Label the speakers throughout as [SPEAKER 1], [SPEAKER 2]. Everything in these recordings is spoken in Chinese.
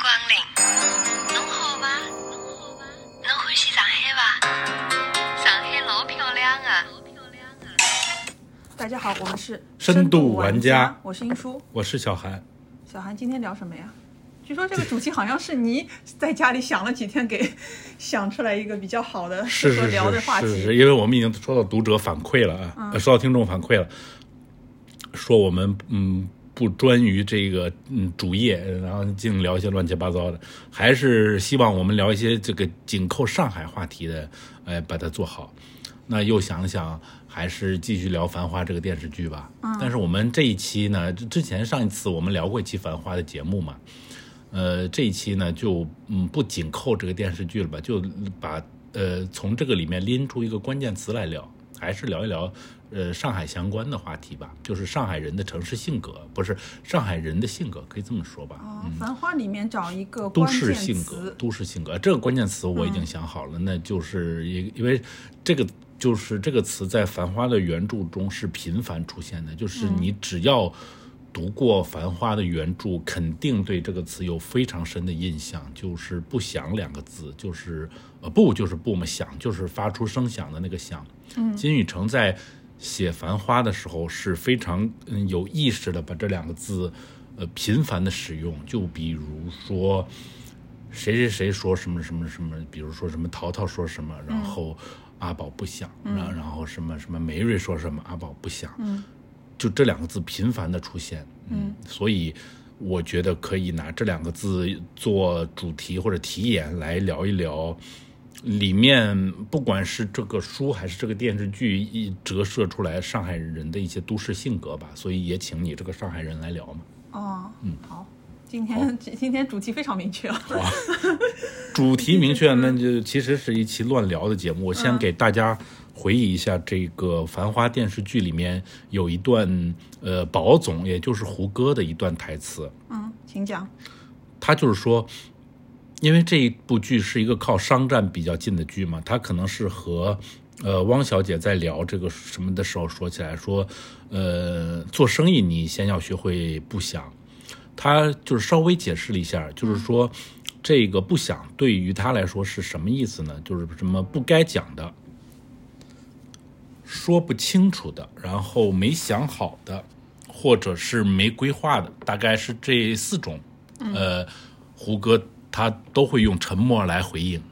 [SPEAKER 1] 光临，侬好吗？侬好吗？侬欢喜上海伐？上海老漂亮啊！
[SPEAKER 2] 大家好，我们是
[SPEAKER 3] 深度玩
[SPEAKER 2] 玩
[SPEAKER 3] 家
[SPEAKER 2] 我是英叔。
[SPEAKER 3] 我是小韩，
[SPEAKER 2] 小韩，今天聊什么呀？据说这个主题好像是你 在家里想了几天，给 想出来一个比较好的适合
[SPEAKER 3] 是是
[SPEAKER 2] 聊的话
[SPEAKER 3] 是是是，
[SPEAKER 2] 题。
[SPEAKER 3] 因为我们已经收到读者反馈了啊，呃收到听众反馈了，说我们嗯不专于这个嗯主业，然后净聊一些乱七八糟的，还是希望我们聊一些这个紧扣上海话题的，哎，把它做好。那又想想，还是继续聊《繁花》这个电视剧吧。但是我们这一期呢，之之前上一次我们聊过一期《繁花》的节目嘛，呃，这一期呢就嗯不紧扣这个电视剧了吧，就把呃从这个里面拎出一个关键词来聊，还是聊一聊呃上海相关的话题吧，就是上海人的城市性格，不是上海人的性格，可以这么说吧。
[SPEAKER 2] 哦，繁花里面找一个
[SPEAKER 3] 都
[SPEAKER 2] 关键
[SPEAKER 3] 市性格，，都市性格这个关键词我已经想好了，那就是因因为这个就是这个词在《繁花》的原著中是频繁出现的，就是你只要读过《繁花》的原著，肯定对这个词有非常深的印象，就是“不响”两个字，就是呃不就是不嘛，响就是发出声响的那个响。嗯，金宇澄在写《繁花》的时候是非常嗯有意识的把这两个字呃频繁的使用，就比如说。谁谁谁说什么什么什么，比如说什么淘淘说什么，然后阿宝不想，然后然后什么什么梅瑞说什么，阿宝不响，就这两个字频繁的出现，嗯，所以我觉得可以拿这两个字做主题或者题眼来聊一聊。里面不管是这个书还是这个电视剧，一折射出来上海人的一些都市性格吧，所以也请你这个上海人来聊嘛。
[SPEAKER 2] 哦，嗯，好，今天今天主题非常明确啊。
[SPEAKER 3] 主题明确，那就其实是一期乱聊的节目。我先给大家回忆一下这个《繁花》电视剧里面有一段，呃，宝总也就是胡歌的一段台词，
[SPEAKER 2] 嗯，请讲。
[SPEAKER 3] 他就是说，因为这一部剧是一个靠商战比较近的剧嘛，他可能是和呃汪小姐在聊这个什么的时候说起来说，呃，做生意你先要学会不想。他就是稍微解释了一下，就是说这个不想对于他来说是什么意思呢？就是什么不该讲的。说不清楚的，然后没想好的，或者是没规划的，大概是这四种。呃，胡歌他都会用沉默来回应。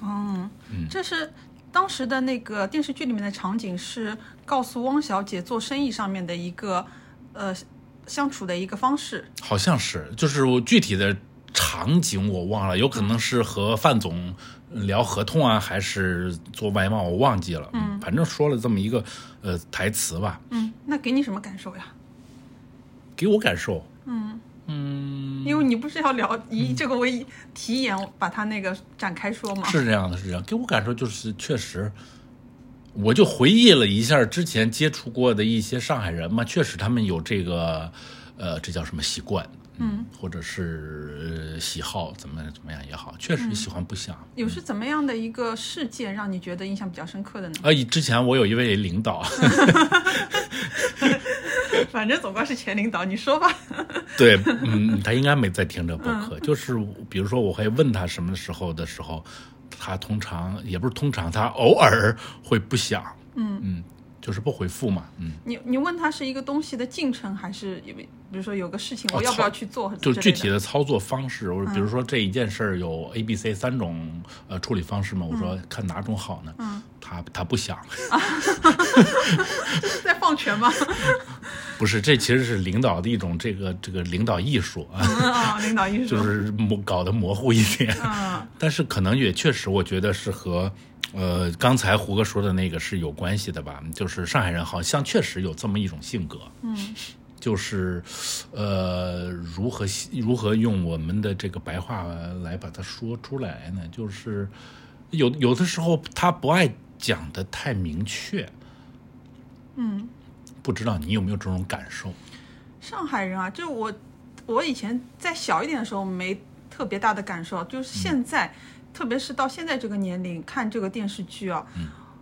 [SPEAKER 2] 嗯这是当时的那个电视剧里面的场景，是告诉汪小姐做生意上面的一个呃相处的一个方式。
[SPEAKER 3] 好像是，就是我具体的场景我忘了，有可能是和范总聊合同啊，还是做外贸，我忘记了。嗯，反正说了这么一个呃台词吧，
[SPEAKER 2] 嗯，那给你什么感受呀？
[SPEAKER 3] 给我感受，
[SPEAKER 2] 因为你不是要聊以这个为题眼，把它那个展开说吗？
[SPEAKER 3] 是这样的，是这样。给我感受就是确实，我就回忆了一下之前接触过的一些上海人嘛，确实他们有这个呃，这叫什么习惯，嗯，或者是、呃喜好，怎么怎么样也好，确实喜欢不想。
[SPEAKER 2] 有是怎么样的一个事件让你觉得印象比较深刻的呢？
[SPEAKER 3] 啊，以之前我有一位领导，
[SPEAKER 2] 反正总归是前领导，你说吧。
[SPEAKER 3] 对，嗯，他应该没在听这播客。就是比如说，我会问他什么时候的时候，他通常也不是通常，他偶尔会不想，嗯嗯，就是不回复嘛，嗯，
[SPEAKER 2] 你你问他是一个东西的进程，还是有比如说有个事情
[SPEAKER 3] 哦
[SPEAKER 2] 我要不要去做？
[SPEAKER 3] 就具体
[SPEAKER 2] 的。
[SPEAKER 3] 操作方式，我比如说这一件事儿有 A、B、C 三种呃处理方式嘛，我说看哪种好呢？嗯，他他不想，
[SPEAKER 2] 是 在放权吗？
[SPEAKER 3] 不是，这其实是领导的一种这个这个领导艺术啊。
[SPEAKER 2] 啊，领导艺术。
[SPEAKER 3] 就是模搞得模糊一点，
[SPEAKER 2] 嗯
[SPEAKER 3] 但是可能也确实，我觉得是和呃刚才胡哥说的那个是有关系的吧。就是上海人好像确实有这么一种性格，嗯，就是呃如何如何用我们的这个白话来把它说出来呢？就是有有的时候他不爱讲的太明确，
[SPEAKER 2] 嗯，
[SPEAKER 3] 不知道你有没有这种感受？
[SPEAKER 2] 上海人啊，就我我以前在小一点的时候没特别大的感受，就是现在，特别是到现在这个年龄看这个电视剧啊，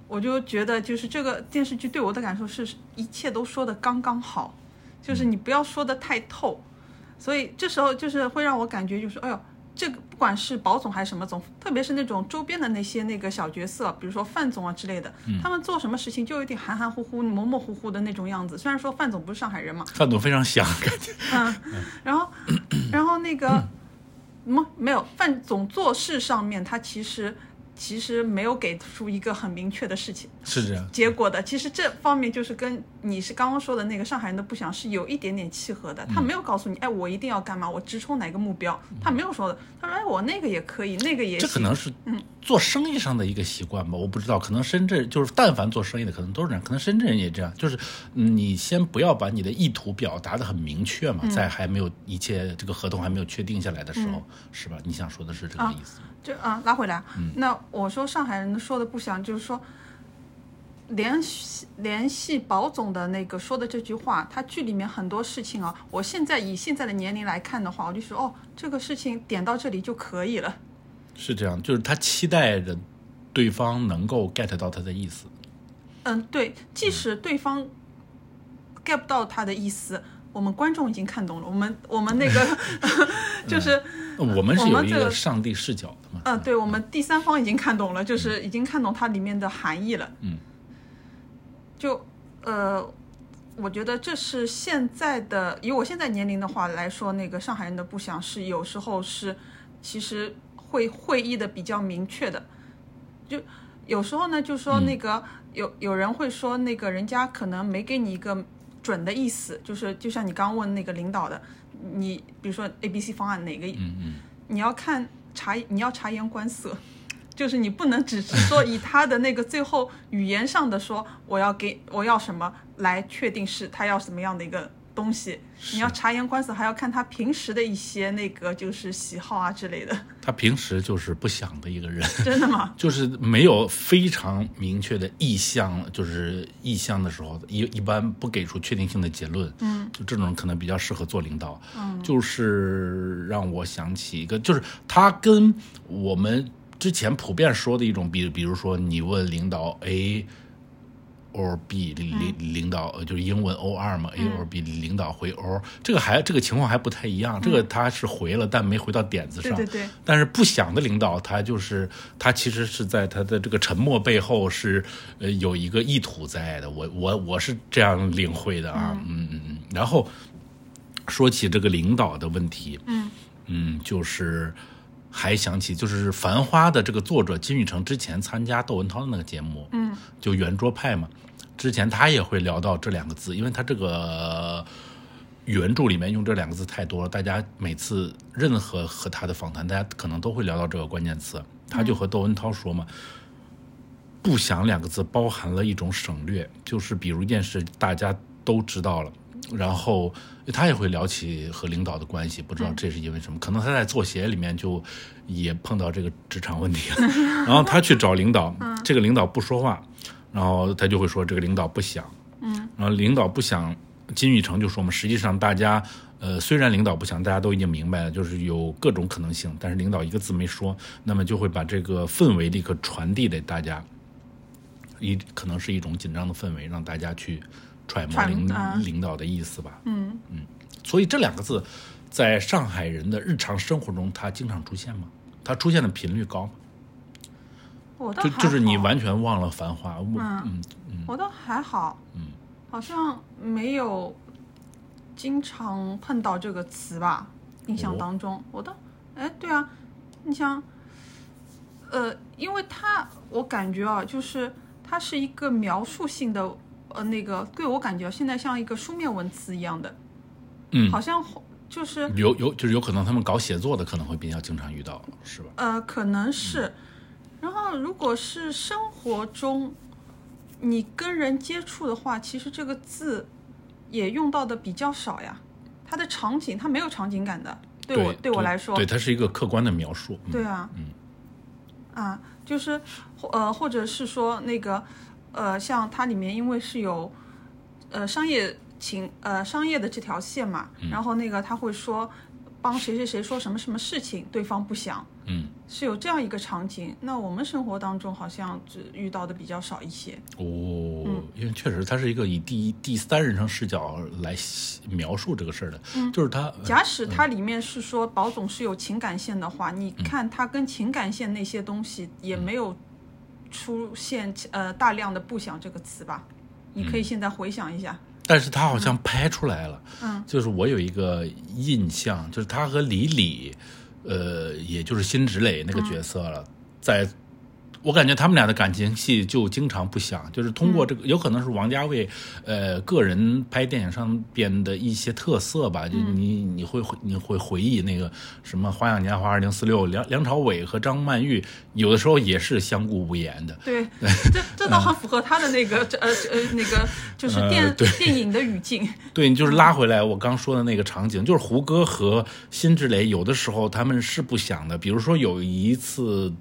[SPEAKER 2] 我就觉得就是这个电视剧对我的感受是一切都说的刚刚好，就是你不要说的太透。所以这时候就是会让我感觉就是，哎呦，这个不管是保总还是什么总，特别是那种周边的那些那个小角色，比如说范总啊之类的，他们做什么事情就有点含含糊糊、模模糊糊的那种样子。虽然说范总不是上海人嘛，
[SPEAKER 3] 范总非常想，感觉
[SPEAKER 2] 嗯，然后，然后那个，么没有范总做事上面，他其实其实没有给出一个很明确的事情
[SPEAKER 3] 是这样。
[SPEAKER 2] 结果的。其实这方面就是跟你是刚刚说的那个上海人的不想是有一点点契合的。他没有告诉你，哎，我一定要干嘛，我直冲哪个目标，他没有说的。他说，哎，我那个也可以，那个也行。
[SPEAKER 3] 这可能是做生意上的一个习惯吧，我不知道，可能深圳就是但凡做生意的，可能都是这样，可能深圳人也这样，就是嗯你先不要把你的意图表达的很明确嘛，在还没有一切这个合同还没有确定下来的时候，是吧？你想说的是这个意思？
[SPEAKER 2] 就啊，拉回来。那我说上海人说的不想，就是说联系联系保总的那个说的这句话，他剧里面很多事情啊，我现在以现在的年龄来看的话，我就说哦，这个事情点到这里就可以了。
[SPEAKER 3] 是这样，就是他期待着对方能够 get 到他的意思。
[SPEAKER 2] 嗯，对，即使对方 get 不到他的意思，我们观众已经看懂了。我们我们那个 就是。
[SPEAKER 3] 我们是有一
[SPEAKER 2] 个
[SPEAKER 3] 个上帝视角的嘛？
[SPEAKER 2] 嗯，对，我们第三方已经看懂了，就是已经看懂它里面的含义了。
[SPEAKER 3] 嗯，
[SPEAKER 2] 就呃，我觉得这是现在的，以我现在年龄的话来说，那个上海人的不想是有时候是其实会会意的比较明确的，就有时候呢，就说那个、有有人会说那个人家可能没给你一个准的意思，就是就像你刚问那个领导的，你比如说 A、B、C 方案哪个，
[SPEAKER 3] 嗯嗯，
[SPEAKER 2] 你要看察你要察言观色，就是你不能只是说以他的那个最后语言上的说我要给我要什么来确定是他要什么样的一个东西，你要察言观色，还要看他平时的一些那个就是喜好啊之类的，
[SPEAKER 3] 他平时就是不想的一个人。
[SPEAKER 2] 真的吗？
[SPEAKER 3] 就是没有非常明确的意向，就是意向的时候，一一般不给出确定性的结论。嗯，就这种可能比较适合做领导。嗯，就是让我想起一个，就是他跟我们之前普遍说的一种，比比如说你问领导 A。Or B 领领领导呃就是英文 O 二嘛，A or B 领导回 O，这个还这个情况还不太一样，这个他是回了，但没回到点子上。
[SPEAKER 2] 对对对
[SPEAKER 3] 但是不想的领导，他就是他其实是在他的这个沉默背后是呃有一个意图在的。我我我是这样领会的啊，嗯嗯嗯。然后说起这个领导的问题，
[SPEAKER 2] 嗯
[SPEAKER 3] 嗯，就是还想起就是《繁花》的这个作者金宇澄之前参加窦文涛的那个节目，
[SPEAKER 2] 嗯，
[SPEAKER 3] 就圆桌派嘛，之前他也会聊到这两个字，因为他这个原著里面用这两个字太多了，大家每次任何和他的访谈，大家可能都会聊到这个关键词。他就和窦文涛说嘛，不想两个字包含了一种省略，就是比如一件事大家都知道了，然后他也会聊起和领导的关系，不知道这是因为什么，可能他在作协里面就也碰到这个职场问题了，然后他去找领导，这个领导不说话，然后他就会说这个领导不想，嗯，然后领导不想，金宇澄就说嘛，实际上大家。呃，虽然领导不想，大家都已经明白了，就是有各种可能性，但是领导一个字没说，那么就会把这个氛围立刻传递给大家，一可能是一种紧张的氛围，让大家去揣摩领
[SPEAKER 2] 啊
[SPEAKER 3] 领导的意思吧。
[SPEAKER 2] 嗯嗯
[SPEAKER 3] 所以这两个字，在上海人的日常生活中，它经常出现吗？它出现的频率高吗？
[SPEAKER 2] 我倒
[SPEAKER 3] 就就是你完全忘了繁华，我
[SPEAKER 2] 嗯
[SPEAKER 3] 嗯
[SPEAKER 2] 我倒还好，
[SPEAKER 3] 嗯，
[SPEAKER 2] 好像没有经常碰到这个词吧，印象
[SPEAKER 3] 哦
[SPEAKER 2] 当中，我倒，哎，对啊，你像，呃，因为它我感觉啊，就是它是一个描述性的，呃，那个对我感觉现在像一个书面文词一样的，
[SPEAKER 3] 嗯
[SPEAKER 2] 好像就是
[SPEAKER 3] 有有就是有可能他们搞写作的可能会比较经常遇到，是吧？
[SPEAKER 2] 呃，可能是。然后，如果是生活中你跟人接触的话，其实这个字也用到的比较少呀。它的场景，它没有场景感的。对我
[SPEAKER 3] 对
[SPEAKER 2] 我来说，
[SPEAKER 3] 对，它是一个客观的描述。嗯
[SPEAKER 2] 对啊，嗯啊，就是呃，或者是说那个呃，像它里面因为是有呃商业情呃商业的这条线嘛，然后那个他会说帮谁谁谁说什么什么事情，对方不想，
[SPEAKER 3] 嗯，
[SPEAKER 2] 是有这样一个场景。那我们生活当中好像只遇到的比较少一些。
[SPEAKER 3] 哦，因为确实它是一个以第一第三人称视角来描述这个事儿的，就是它
[SPEAKER 2] 假使它里面是说保总是有情感线的话，你看它跟情感线那些东西也没有出现呃大量的“不想”这个词吧？你可以现在回想一下。
[SPEAKER 3] 但是他好像拍出来了，嗯，就是我有一个印象，就是他和李李，呃，也就是辛芷蕾那个角色了，在。我感觉他们俩的感情戏就经常不想，就是通过这个，有可能是王家卫，呃，个人拍电影上边的一些特色吧。就你你会你会回忆那个什么《花样年华二零四六》，梁梁朝伟和张曼玉有的时候也是相顾无言的。
[SPEAKER 2] 对，这这倒很符合他的那个呃呃那个就是电电影的语境。
[SPEAKER 3] 对，你就是拉回来我刚说的那个场景，就是胡歌和辛芷蕾有的时候他们是不想的，比如说有一次。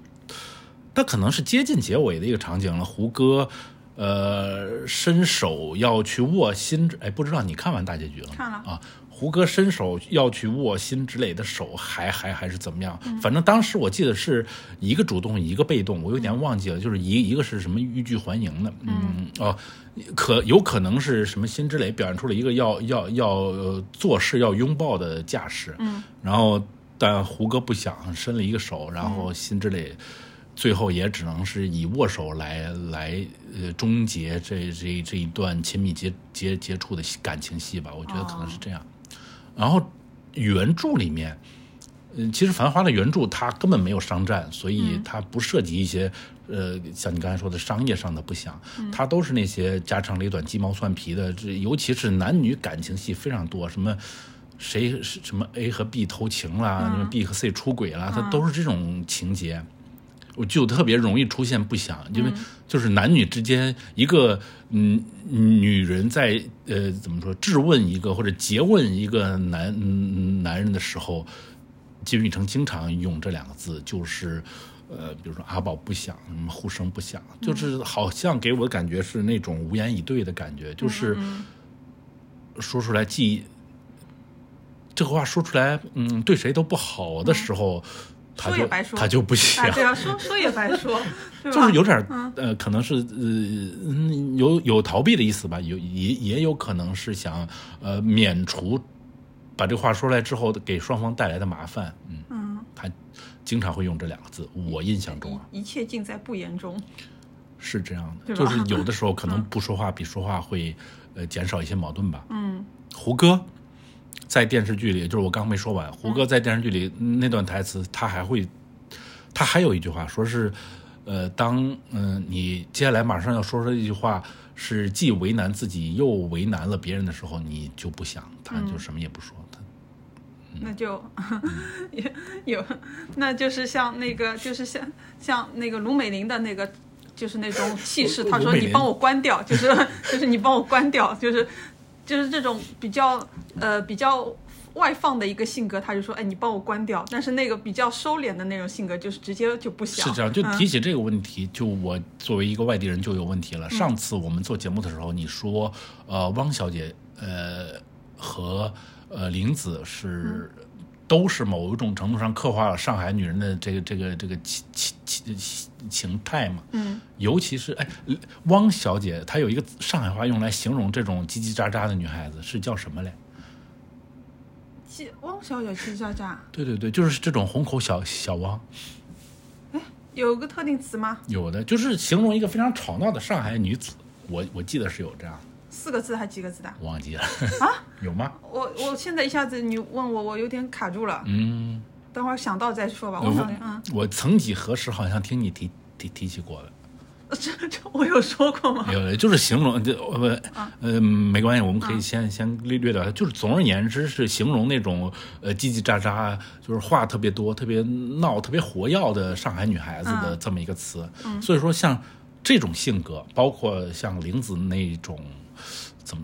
[SPEAKER 3] 他可能是接近结尾的一个场景了。胡歌，呃，伸手要去握心，哎，不知道你看完大结局了吗？
[SPEAKER 2] 看了
[SPEAKER 3] 啊。胡歌伸手要去握辛芷蕾的手，还还还是怎么样？反正当时我记得是一个主动，一个被动，我有点忘记了。就是一一个是什么欲拒还迎的，嗯哦，可有可能是什么辛芷蕾表现出了一个要要要做事要拥抱的架势，
[SPEAKER 2] 嗯，
[SPEAKER 3] 然后但胡歌不想伸了一个手，然后辛芷蕾。最后也只能是以握手来来呃终结这这这一段亲密接接接触的感情戏吧，我觉得可能是这样。然后原著里面，嗯，其实《繁花》的原著它根本没有商战，所以它不涉及一些呃像你刚才说的商业上的不想，它都是那些家长里短、鸡毛蒜皮的，这尤其是男女感情戏非常多，什么谁什么 A 和 B 偷情啦，什么 B 和 C 出轨啦，它都是这种情节。我就特别容易出现不想，因为就是男女之间一个嗯女人在呃怎么说质问一个或者诘问一个男男人的时候，金宇成经常用这两个字，就是呃比如说阿宝不想，什么呼声不响，就是好像给我的感觉是那种无言以对的感觉，就是说出来既这个话说出来嗯对谁都不好的时候。
[SPEAKER 2] 说也白说，
[SPEAKER 3] 他就不想。
[SPEAKER 2] 对啊，说说也白说，
[SPEAKER 3] 就是有点呃，可能是呃有有逃避的意思吧，有也也有可能是想呃免除把这话说出来之后给双方带来的麻烦。嗯嗯，他经常会用这两个字，我印象中啊，
[SPEAKER 2] 一切尽在不言中，
[SPEAKER 3] 是这样的，就是有的时候可能不说话比说话会呃减少一些矛盾吧。
[SPEAKER 2] 嗯，
[SPEAKER 3] 胡歌。在电视剧里，就是我刚没说完。胡歌在电视剧里那段台词，他还会，他还有一句话，说是，呃，当嗯你接下来马上要说出一句话，是既为难自己又为难了别人的时候，你就不想，他就什么也不说。他
[SPEAKER 2] 那就 也有，那就是像那个，就是像像那个卢美玲的那个，就是那种气势。他说：“你帮我关掉，就是就是你帮我关掉，就是。”就是这种比较呃比较外放的一个性格，他就说：“哎，你帮我关掉。”但是那个比较收敛的那种性格，就是直接就不想。
[SPEAKER 3] 是这样，就提起这个问题，就我作为一个外地人就有问题了。上次我们做节目的时候，你说呃汪小姐呃和呃林子是。都是某一种程度上刻画了上海女人的这个这个这个情情情情态嘛。
[SPEAKER 2] 嗯，
[SPEAKER 3] 尤其是哎，汪小姐她有一个上海话用来形容这种叽叽喳喳的女孩子，是叫什么嘞？
[SPEAKER 2] 叽汪小姐叽叽喳喳。
[SPEAKER 3] 对对对，就是这种虹口小小汪。
[SPEAKER 2] 哎，有个特定词吗？
[SPEAKER 3] 有的，就是形容一个非常吵闹的上海女子。我我记得是有这样。
[SPEAKER 2] 四个字还几个字的？
[SPEAKER 3] 忘记了
[SPEAKER 2] 啊？
[SPEAKER 3] 有吗？
[SPEAKER 2] 我我现在一下子你问我，我有点卡住了。
[SPEAKER 3] 嗯，
[SPEAKER 2] 等会儿想到再说吧。我嗯，
[SPEAKER 3] 我曾几何时好像听你提提提起过了。
[SPEAKER 2] 这这我有说过吗？
[SPEAKER 3] 有，就是形容就不呃没关系，我们可以先先略略掉。就是总而言之是形容那种呃叽叽喳喳，就是话特别多、特别闹、特别活跃的上海女孩子的这么一个词。所以说像这种性格，包括像玲子那种。怎么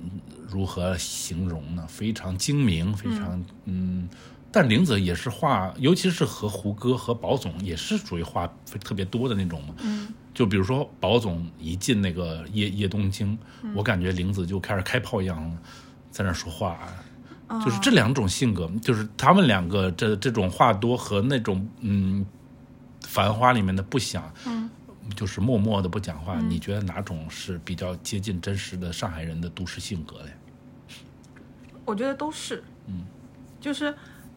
[SPEAKER 3] 如何形容呢？非常精明，非常嗯，但玲子也是话，尤其是和胡歌和宝总也是属于话特别多的那种嘛。
[SPEAKER 2] 嗯，
[SPEAKER 3] 就比如说宝总一进那个夜夜东京，我感觉玲子就开始开炮一样，在那说话，就是这两种性格，就是他们两个这这种话多和那种嗯，繁花里面的不想，
[SPEAKER 2] 嗯，
[SPEAKER 3] 就是默默的不讲话，你觉得哪种是比较接近真实的上海人的都市性格嘞？
[SPEAKER 2] 我觉得都是，嗯，就是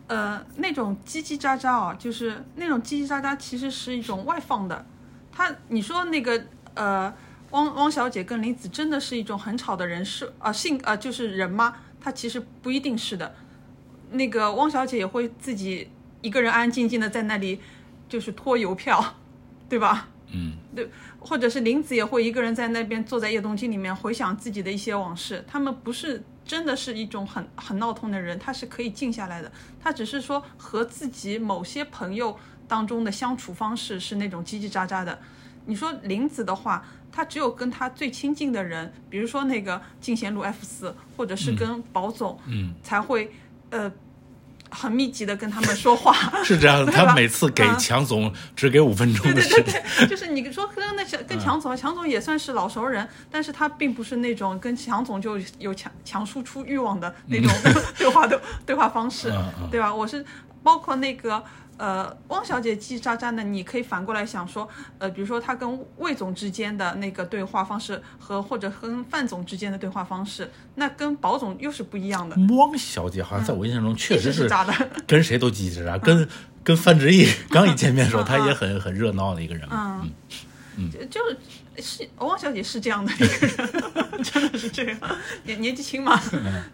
[SPEAKER 2] 呃那种叽叽喳喳啊，就是那种叽叽喳喳，其实是一种外放的。他你说那个呃汪汪小姐跟林子真的是一种很吵的人是啊、性啊、就是人吗？她其实不一定是的。那个汪小姐也会自己一个人安安静静的在那里就是拖邮票，对吧？
[SPEAKER 3] 嗯，
[SPEAKER 2] 对，或者是林子也会一个人在那边坐在叶东京里面回想自己的一些往事。他们不是真的是一种很很闹腾的人，他是可以静下来的。他只是说和自己某些朋友当中的相处方式是那种叽叽喳喳的。你说林子的话，他只有跟他最亲近的人，比如说那个进贤路 F 四，或者是跟保总，
[SPEAKER 3] 嗯，
[SPEAKER 2] 才会呃很密集的跟他们说话。
[SPEAKER 3] 是这样的，他每次给
[SPEAKER 2] 嗯
[SPEAKER 3] 强总只给五分钟的
[SPEAKER 2] 对
[SPEAKER 3] 时间，
[SPEAKER 2] 对对，就是你说跟那 跟强总，强总也算是老熟人，但是他并不是那种跟强总就有强强输出欲望的那种 对话的对话方式对吧？我是包括那个。呃，汪小姐叽叽喳喳的，你可以反过来想说，呃，比如说她跟魏总之间的那个对话方式和或者跟范总之间的对话方式，那跟保总又是不一样的，
[SPEAKER 3] 汪小姐好像在我印象中确实是
[SPEAKER 2] 的。
[SPEAKER 3] 跟谁都叽叽喳喳，跟跟范志毅 刚一见面的时候，他也很很热闹的一个人。嗯。
[SPEAKER 2] 嗯，就就是是汪小姐是这样的一个人，真的是这样，年年纪轻嘛，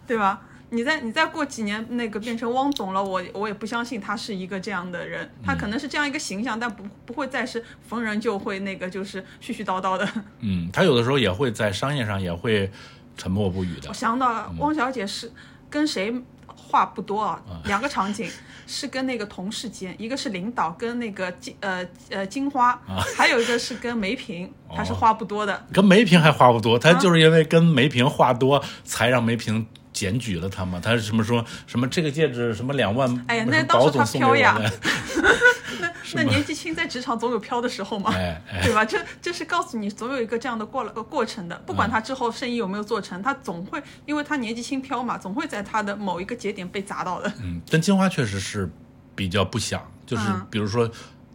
[SPEAKER 2] 对吧？你再你再过几年那个变成汪总了，我我也不相信他是一个这样的人，他可能是这样一个形象，但不不会再是逢人就会那个就是絮絮叨叨的。
[SPEAKER 3] 嗯，他有的时候也会在商业上也会沉默不语的
[SPEAKER 2] 我。想到了汪小姐是跟谁话不多啊？两个场景是跟那个同事间，一个是领导跟那个金呃呃金花，还有一个是跟梅萍，她是话不多的。
[SPEAKER 3] 跟梅萍还话不多，他就是因为跟梅萍话多，才让梅萍检举了他嘛。他是什么说什么这个戒指什么两万，
[SPEAKER 2] 哎呀那当时他飘呀，那那年纪轻在职场总有飘的时候嘛，
[SPEAKER 3] 哎哎
[SPEAKER 2] 对吧？这这是告诉你总有一个这样的过了个过程的，不管他之后生意有没有做成，他总会因为他年纪轻飘嘛，总会在他的某一个节点被砸到的。
[SPEAKER 3] 嗯，但金花确实是比较不想，就是
[SPEAKER 2] 嗯
[SPEAKER 3] 比如说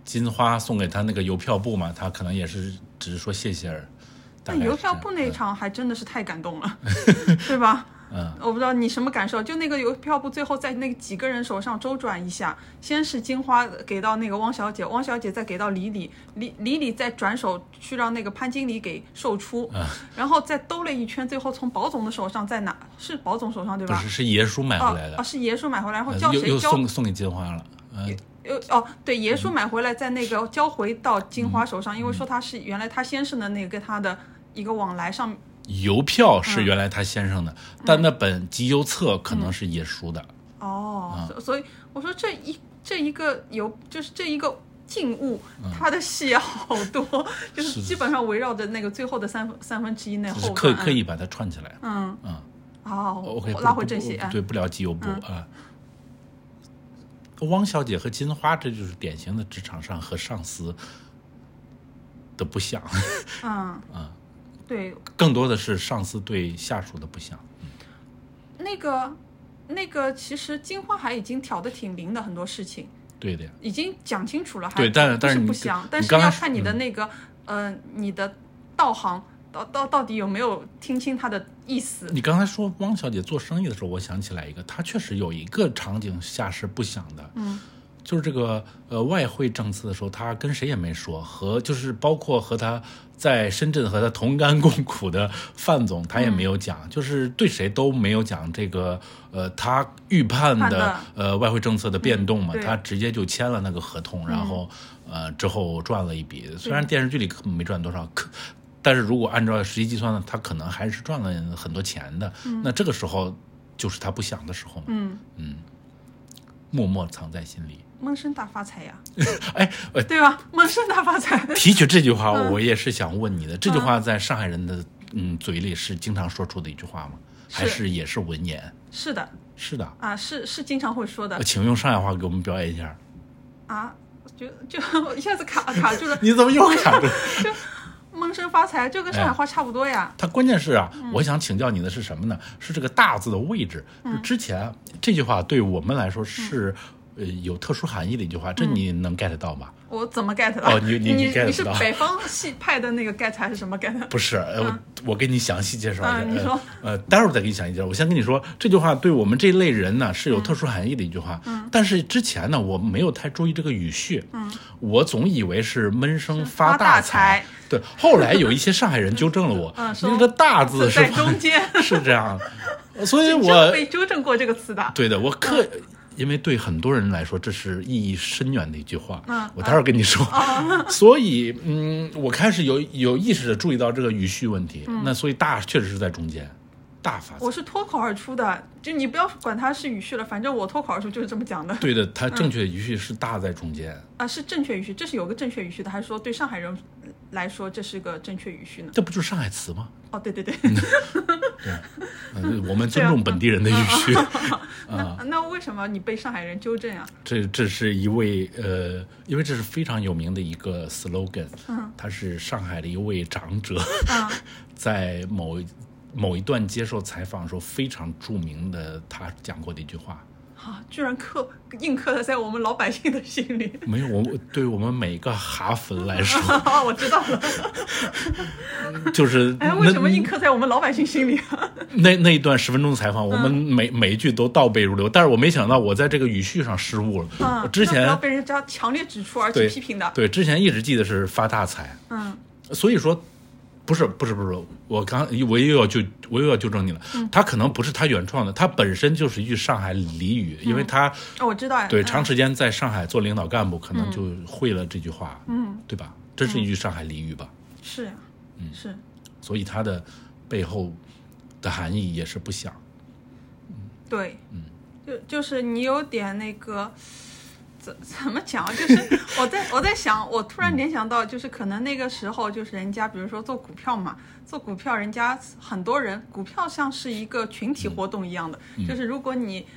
[SPEAKER 3] 金花送给他那个邮票簿嘛，他可能也是只是说谢谢而。大
[SPEAKER 2] 但邮票部那一场还真的是太感动了，对吧？
[SPEAKER 3] 嗯，
[SPEAKER 2] 我不知道你什么感受，就那个邮票部最后在那几个人手上周转一下，先是金花给到那个汪小姐，汪小姐再给到李李，李李李再转手去让那个潘经理给售出，
[SPEAKER 3] 嗯
[SPEAKER 2] 然后再兜了一圈，最后从保总的手上再拿，是保总手上对吧？
[SPEAKER 3] 不是是爷叔买
[SPEAKER 2] 哦
[SPEAKER 3] 回来的
[SPEAKER 2] 哦，，是爷叔买回来，然后叫谁交？
[SPEAKER 3] 又送送给金花了。嗯，
[SPEAKER 2] 又哦，对，爷叔买回来，在那个交回到金花手
[SPEAKER 3] 嗯
[SPEAKER 2] 上，因为说他是原来他先生的那个跟他的一个往来上，
[SPEAKER 3] 邮票
[SPEAKER 2] 嗯。
[SPEAKER 3] 是原来他先生的，但那本集邮册可能是野叔的。
[SPEAKER 2] 哦，
[SPEAKER 3] 啊。
[SPEAKER 2] 所所以我说这一这一个邮就是这一个静物，
[SPEAKER 3] 嗯。
[SPEAKER 2] 它的戏好多，就是基本上围绕着那个最后的三分三分之一那
[SPEAKER 3] 就是
[SPEAKER 2] 后段。
[SPEAKER 3] 刻刻意把它串起来。
[SPEAKER 2] 嗯。
[SPEAKER 3] 嗯。
[SPEAKER 2] 好
[SPEAKER 3] ，，OK，
[SPEAKER 2] 我拉回正戏啊，
[SPEAKER 3] 对，不聊集邮部
[SPEAKER 2] 嗯。
[SPEAKER 3] 啊。汪小姐和金花，这就是典型的职场上和上司的不像，
[SPEAKER 2] 嗯。
[SPEAKER 3] 嗯
[SPEAKER 2] 对，
[SPEAKER 3] 更多的是上司对下属的不想。
[SPEAKER 2] 那个那个其实金花还已经挑的挺明的很多事情。
[SPEAKER 3] 对的呀，
[SPEAKER 2] 已经讲清楚了，还
[SPEAKER 3] 对但是
[SPEAKER 2] 不
[SPEAKER 3] 但是
[SPEAKER 2] 不详，但是要看你的
[SPEAKER 3] 嗯
[SPEAKER 2] 那个，呃，你的道行到到到底有没有听清他的意思。
[SPEAKER 3] 你刚才说汪小姐做生意的时候，我想起来一个，她确实有一个场景下是不想的，
[SPEAKER 2] 嗯，
[SPEAKER 3] 就是这个呃外汇政策的时候，他跟谁也没说，和就是包括和他在深圳和他同甘共苦的范总，他也没有讲，就是对谁都没有讲这个呃他预判的呃外汇政策的变动嘛，
[SPEAKER 2] 嗯对。
[SPEAKER 3] 她直接就签了那个合同，然后呃之后赚了一笔，虽然电视剧里可没赚多少，可。但是如果按照实际计算呢，他可能还是赚了很多钱的。那这个时候就是他不想的时候嘛，
[SPEAKER 2] 嗯，
[SPEAKER 3] 默默藏在心里。
[SPEAKER 2] 闷声大发财呀，
[SPEAKER 3] 哎，呃
[SPEAKER 2] 对吧？闷声大发财。
[SPEAKER 3] 提起这句话，
[SPEAKER 2] 嗯
[SPEAKER 3] 我也是想问你的，这句话在上海人的嗯嘴里是经常说出的一句话吗？还是也是文言？
[SPEAKER 2] 是的
[SPEAKER 3] 是的，
[SPEAKER 2] 啊，是是经常会说的
[SPEAKER 3] 呃请用上海话给我们表演一下。
[SPEAKER 2] 啊，就就一下子卡卡住了。
[SPEAKER 3] 你怎么又卡住？
[SPEAKER 2] 就闷声发财，就跟上海话差不多呀。
[SPEAKER 3] 它关键是啊，
[SPEAKER 2] 嗯
[SPEAKER 3] 我想请教你的是什么呢？是这个“大”字的位置。之前这句话对我们来说是呃有特殊含义的一句话，这你能 get 到吗？
[SPEAKER 2] 我怎么 get 到？
[SPEAKER 3] 哦你你
[SPEAKER 2] 你
[SPEAKER 3] 你 get
[SPEAKER 2] 是北方系派的那个 get 还是什么 get？
[SPEAKER 3] 不是，呃，我我给你详细介绍一下。
[SPEAKER 2] 嗯你说
[SPEAKER 3] 呃，呃，待会儿再给你详细介绍。我先跟你说，这句话对我们这类人呢是有特殊含义的一句话。嗯。但是之前呢，我没有太注意这个语序。嗯。我总以为是闷声发
[SPEAKER 2] 发大
[SPEAKER 3] 财
[SPEAKER 2] 财。
[SPEAKER 3] 对，后来有一些上海人纠正了我，
[SPEAKER 2] 嗯
[SPEAKER 3] 因为这“大”字是
[SPEAKER 2] 在中间
[SPEAKER 3] 是这样，所以我
[SPEAKER 2] 被纠正过这个词的。
[SPEAKER 3] 对的，我刻，因为对很多人来说，这是意义深远的一句话。
[SPEAKER 2] 嗯
[SPEAKER 3] 我待会儿跟你说。所以，嗯，我开始有有意识的注意到这个语序问题。那所以大确实是在中间，大发财。
[SPEAKER 2] 我是脱口而出的，就你不要管它是语序了，反正我脱口而出就是这么讲的。
[SPEAKER 3] 对的，它正确语序是大在中间。
[SPEAKER 2] 啊，是正确语序，这是有个正确语序的，还是说对上海人来说这是个正确语序呢？
[SPEAKER 3] 这不就是上海词吗？
[SPEAKER 2] 哦，对对对，
[SPEAKER 3] 嗯，我们尊重本地人的语序。
[SPEAKER 2] 那那为什么你被上海人纠正啊？
[SPEAKER 3] 这这是一位呃，因为这是非常有名的一个 slogan，
[SPEAKER 2] 嗯
[SPEAKER 3] 他是上海的一位长者，
[SPEAKER 2] 嗯
[SPEAKER 3] 在某一某一段接受采访的时候非常著名的，他讲过的一句话。
[SPEAKER 2] 啊，居然刻印刻的在我们老百姓的心里。
[SPEAKER 3] 没有，我对我们每个哈粉来说，
[SPEAKER 2] 啊，我知道了。
[SPEAKER 3] 就是
[SPEAKER 2] 哎，为什么
[SPEAKER 3] 那
[SPEAKER 2] 印刻在我们老百姓心里啊？
[SPEAKER 3] 那那一段十分钟的采访，我们
[SPEAKER 2] 嗯
[SPEAKER 3] 每每一句都倒背如流，但是我没想到我在这个语序上失误了。之前
[SPEAKER 2] 被人家强烈指出而
[SPEAKER 3] 对
[SPEAKER 2] 且批评的。
[SPEAKER 3] 对之前一直记得是发大财，
[SPEAKER 2] 嗯
[SPEAKER 3] 所以说，不是不是不是，我刚我又要纠我又要纠正你了，
[SPEAKER 2] 嗯
[SPEAKER 3] 它可能不是他原创的，他本身就是一句上海俚语，因为他
[SPEAKER 2] 哦，我知道呀。嗯
[SPEAKER 3] 对长时间在上海做领导干部，可能就会了这句话，
[SPEAKER 2] 嗯，
[SPEAKER 3] 对吧？这是一句上海俚语吧？
[SPEAKER 2] 是呀，
[SPEAKER 3] 嗯
[SPEAKER 2] 是。
[SPEAKER 3] 所以它的背后的含义也是不小。
[SPEAKER 2] 对，
[SPEAKER 3] 嗯
[SPEAKER 2] 就就是你有点那个，怎 怎么讲啊？就是我在我在想，我突然联想到，就是可能那个时候就是人家，比如说做股票嘛，做股票，人家很多人股票像是一个群体活动一样的，
[SPEAKER 3] 嗯
[SPEAKER 2] 就是如果你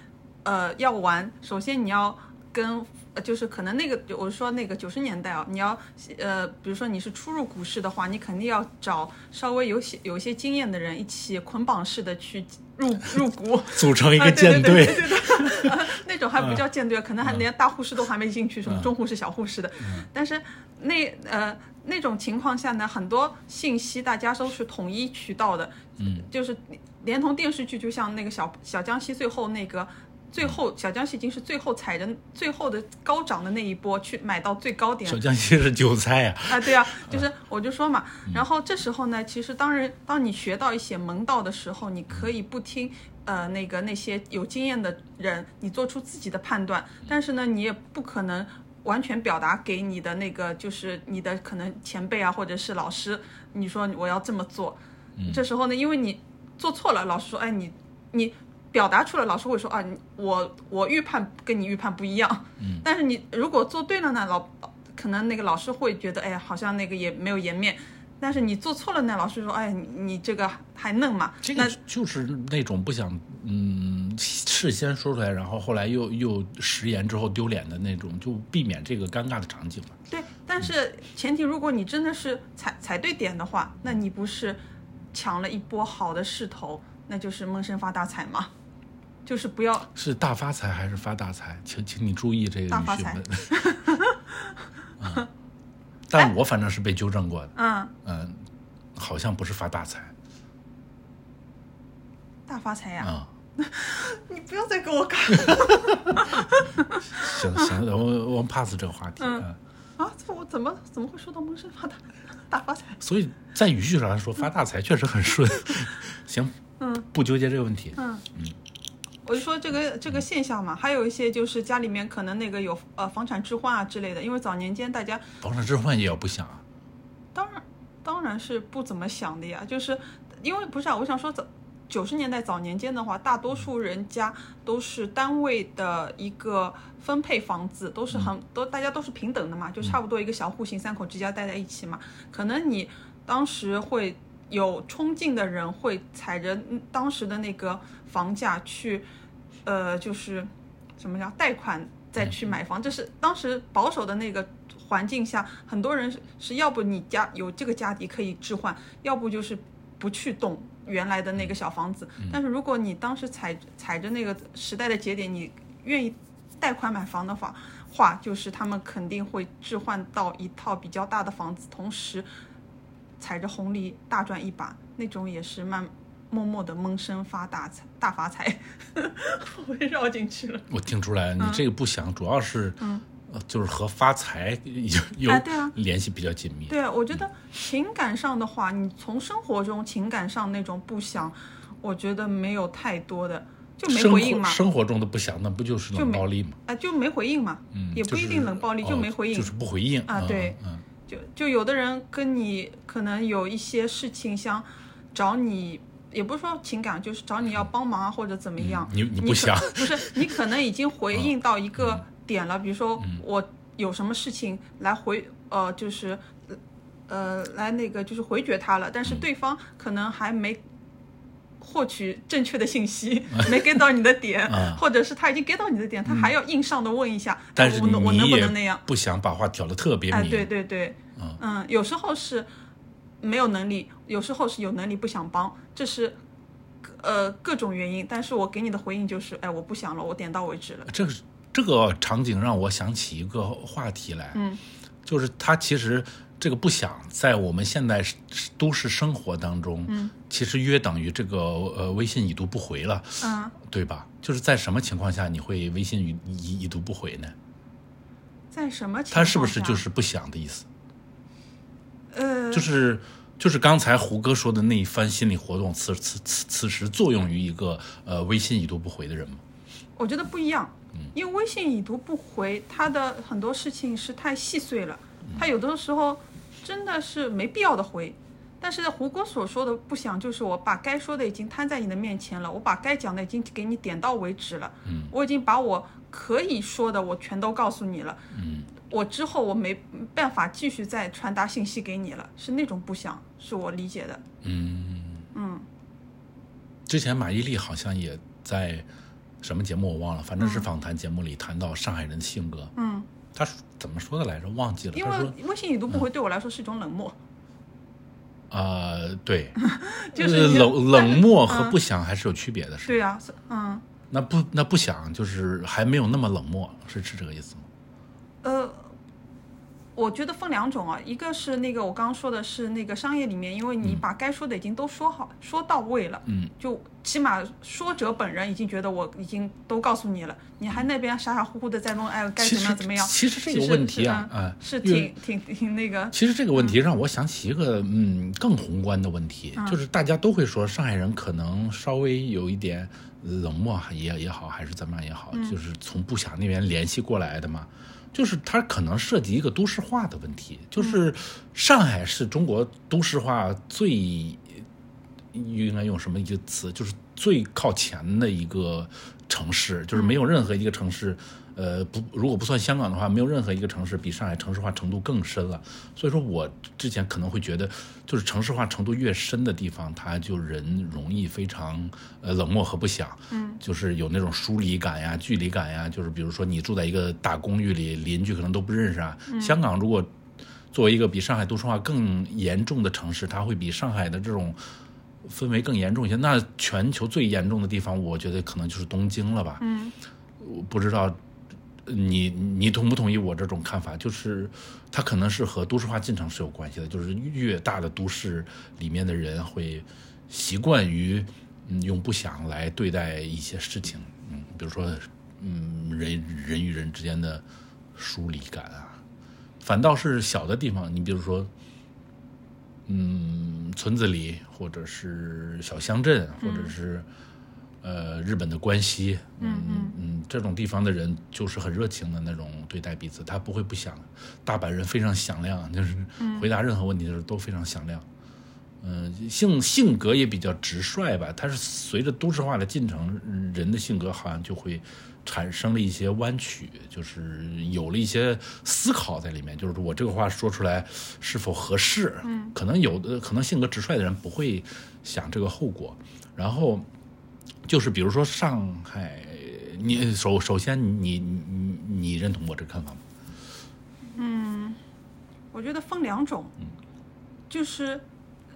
[SPEAKER 2] 呃要玩，首先你要跟。呃就是可能那个，我说那个九十年代啊，你要呃，比如说你是初入股市的话，你肯定要找稍微有些有一些经验的人一起捆绑式的去入入股，
[SPEAKER 3] 组成一个
[SPEAKER 2] 啊
[SPEAKER 3] 舰队，
[SPEAKER 2] 对对对对对。呃 那种还不叫舰队，可能还连大护士都还没进去，什么中护士、小护士的。但是那呃那种情况下呢，很多信息大家都是统一渠道的，
[SPEAKER 3] 嗯，
[SPEAKER 2] 就是连同电视剧，就像那个小小江西最后那个。最后，小江西已经是最后踩着最后的高涨的那一波去买到最高点。
[SPEAKER 3] 小江西是韭菜呀、
[SPEAKER 2] 啊，对啊，就是我就说嘛，然后这时候呢，其实当然，当你学到一些门道的时候，你可以不听呃那个那些有经验的人，你做出自己的判断，但是呢，你也不可能完全表达给你的那个就是你的可能前辈啊或者是老师，你说我要这么做，这时候呢，因为你做错了，老师说，哎，你你。表达出来，老师会说啊，你我我预判跟你预判不一样，嗯，但是你如果做对了呢，老可能那个老师会觉得，哎，好像那个也没有颜面。但是你做错了呢，老师说，哎，你你这个还嫩嘛？
[SPEAKER 3] 这
[SPEAKER 2] 那
[SPEAKER 3] 个就是那种不想嗯事先说出来，然后后来又又食言之后丢脸的那种，就避免这个尴尬的场景嘛。
[SPEAKER 2] 对，但是前提如果你真的是踩踩对点的话，那你不是抢了一波好的势头，那就是闷声发大财嘛？就是不要
[SPEAKER 3] 是大发财还是发大财？请请你注意这个
[SPEAKER 2] 大发财
[SPEAKER 3] 语序。嗯但我反正是被纠正过的，
[SPEAKER 2] 嗯
[SPEAKER 3] 嗯，好像不是发大财
[SPEAKER 2] 大发财呀、
[SPEAKER 3] 啊。
[SPEAKER 2] 你不要再给我搞
[SPEAKER 3] 行行，我我们 pass 这个话题。
[SPEAKER 2] 啊！这我怎么怎么会说到闷声发大大发财？
[SPEAKER 3] 所以在语序上来说，发大财确实很顺。行，
[SPEAKER 2] 嗯，
[SPEAKER 3] 不纠结这个问题。
[SPEAKER 2] 嗯嗯，我就说这个这个现象嘛，还有一些就是家里面可能那个有呃房产置换啊之类的，因为早年间大家
[SPEAKER 3] 房产置换也要不想啊。
[SPEAKER 2] 当然当然是不怎么想的呀，就是因为不是啊，我想说早九十年代早年间的话，大多数人家都是单位的一个分配房子，都是很都大家都是平等的嘛，就差不多一个小户型，三口之家待在一起嘛。可能你当时会有冲劲的人会踩着嗯当时的那个房价去，呃，就是什么叫贷款再去买房，这是当时保守的那个环境下，很多人是是要不你家有这个家底可以置换，要不就是不去动原来的那个小房子。但是如果你当时踩踩着那个时代的节点，你愿意贷款买房的话，话就是他们肯定会置换到一套比较大的房子，同时踩着红利大赚一把，那种也是慢默默的闷声发大财大发财，我被绕进去了。
[SPEAKER 3] 我听出来，你这个不想，主要是，
[SPEAKER 2] 嗯
[SPEAKER 3] 呃就是和发财 有有
[SPEAKER 2] 哎对啊
[SPEAKER 3] 联系比较紧密。
[SPEAKER 2] 对，啊我觉得情感上的话，你从生活中情感上那种不想，我觉得没有太多的，就没回应嘛，
[SPEAKER 3] 生活中的不想，那不就是冷暴力吗？
[SPEAKER 2] 啊、就没回应嘛，
[SPEAKER 3] 嗯，
[SPEAKER 2] 也不一定冷暴力，就
[SPEAKER 3] 哦
[SPEAKER 2] 没回应，
[SPEAKER 3] 就是不回应嗯
[SPEAKER 2] 啊对
[SPEAKER 3] 嗯，
[SPEAKER 2] 就就有的人跟你可能有一些事情想找你，也不是说情感，就是找你要帮忙啊或者怎么样。
[SPEAKER 3] 嗯你你不想
[SPEAKER 2] 不是你可能已经回应到一
[SPEAKER 3] 嗯
[SPEAKER 2] 个点了，比如说我有什么事情来回呃就是呃来那个就是回绝他了，但是
[SPEAKER 3] 嗯
[SPEAKER 2] 对方可能还没。获取正确的信息，没 get 到你的点，
[SPEAKER 3] 啊
[SPEAKER 2] 或者是他已经 get 到你的点，他还要硬上的问一下，
[SPEAKER 3] 但是
[SPEAKER 2] 我能我能不能那样？
[SPEAKER 3] 不想把话挑得特别
[SPEAKER 2] 哎，
[SPEAKER 3] 明。
[SPEAKER 2] 对对对，嗯，有时候是没有能力，有时候是有能力不想帮，这是呃各种原因。但是我给你的回应就是，哎，我不想了，我点到为止了。
[SPEAKER 3] 这个这个场景让我想起一个话题来，
[SPEAKER 2] 嗯，
[SPEAKER 3] 就是他其实这个不想在我们现代都市生活当中，
[SPEAKER 2] 嗯，
[SPEAKER 3] 其实约等于这个呃微信已读不回了，
[SPEAKER 2] 嗯，
[SPEAKER 3] 对吧？就是在什么情况下你会微信已已已读不回呢？
[SPEAKER 2] 在什么情况下？
[SPEAKER 3] 他是不是就是不想的意思？
[SPEAKER 2] 呃，
[SPEAKER 3] 就是就是刚才胡歌说的那一番心理活动，此此此此时作用于一个呃微信已读不回的人吗？
[SPEAKER 2] 我觉得不一样，
[SPEAKER 3] 嗯
[SPEAKER 2] 因为微信已读不回，它的很多事情是太细碎了，它有的时候真的是没必要的回。但是胡歌所说的不想，就是我把该说的已经摊在你的面前了，我把该讲的已经给你点到为止了，
[SPEAKER 3] 嗯，
[SPEAKER 2] 我已经把我可以说的我全都告诉你了，
[SPEAKER 3] 嗯，
[SPEAKER 2] 我之后我没办法继续再传达信息给你了，是那种不想，是我理解的，
[SPEAKER 3] 嗯，
[SPEAKER 2] 嗯，
[SPEAKER 3] 之前马伊琍好像也在什么节目我忘了，反正是访谈节目里谈到上海人的性格。
[SPEAKER 2] 嗯，
[SPEAKER 3] 他怎么说的来着？忘记了。
[SPEAKER 2] 因为微信已读不回对我来说是一种冷漠，
[SPEAKER 3] 呃，对，
[SPEAKER 2] 就是
[SPEAKER 3] 冷冷漠和
[SPEAKER 2] 嗯
[SPEAKER 3] 不想还是有区别的，是吧？
[SPEAKER 2] 对啊，嗯。
[SPEAKER 3] 那不那不想就是还没有那么冷漠，是是这个意思吗？
[SPEAKER 2] 呃，我觉得分两种啊，一个是那个我刚刚说的是那个商业里面，因为你把该说的已经都说好、说到位了，
[SPEAKER 3] 嗯，
[SPEAKER 2] 就起码说者本人已经觉得我已经都告诉你了，你还那边傻傻乎乎的在弄，哎，该怎么样怎么样？
[SPEAKER 3] 其实这个问题啊，
[SPEAKER 2] 是
[SPEAKER 3] 啊，
[SPEAKER 2] 是挺挺挺那个，
[SPEAKER 3] 其实这个问题让我想起一个嗯更宏观的问题，
[SPEAKER 2] 嗯。
[SPEAKER 3] 就是大家都会说上海人可能稍微有一点冷漠也也好，还是怎么样也好，
[SPEAKER 2] 嗯。
[SPEAKER 3] 就是从不想那边联系过来的嘛。就是它可能涉及一个都市化的问题，就是上海是中国都市化最应该用什么一个词，就是最靠前的一个城市，就是没有任何一个城市，呃，不，如果不算香港的话，没有任何一个城市比上海城市化程度更深了。所以说我之前可能会觉得，就是城市化程度越深的地方，它就人容易非常呃冷漠和不想，
[SPEAKER 2] 嗯，
[SPEAKER 3] 就是有那种疏离感呀、距离感呀，就是比如说你住在一个大公寓里，邻居可能都不认识啊。香港如果作为一个比上海都市化更严重的城市，它会比上海的这种氛围更严重一些。那全球最严重的地方，我觉得可能就是东京了吧。
[SPEAKER 2] 嗯，
[SPEAKER 3] 我不知道你你同不同意我这种看法？就是它可能是和都市化进程是有关系的，就是越大的都市里面的人会习惯于嗯用不想来对待一些事情，嗯，比如说嗯人人与人之间的疏离感啊，反倒是小的地方，你比如说。嗯，村子里，或者是小乡镇，或者是、呃日本的关西，嗯嗯嗯，这种地方的人就是很热情的那种对待彼此，他不会不响。大阪人非常响亮，就是回答任何问题的时候都非常响亮。嗯、性性格也比较直率吧。他是随着都市化的进程，人的性格好像就会产生了一些弯曲，就是有了一些思考在里面。就是我这个话说出来是否合适？嗯，可能有的可能性格直率的人不会想这个后果。然后就是比如说上海你首首先你你你认同我这个看法吗？
[SPEAKER 2] 嗯我觉得分两种，嗯就是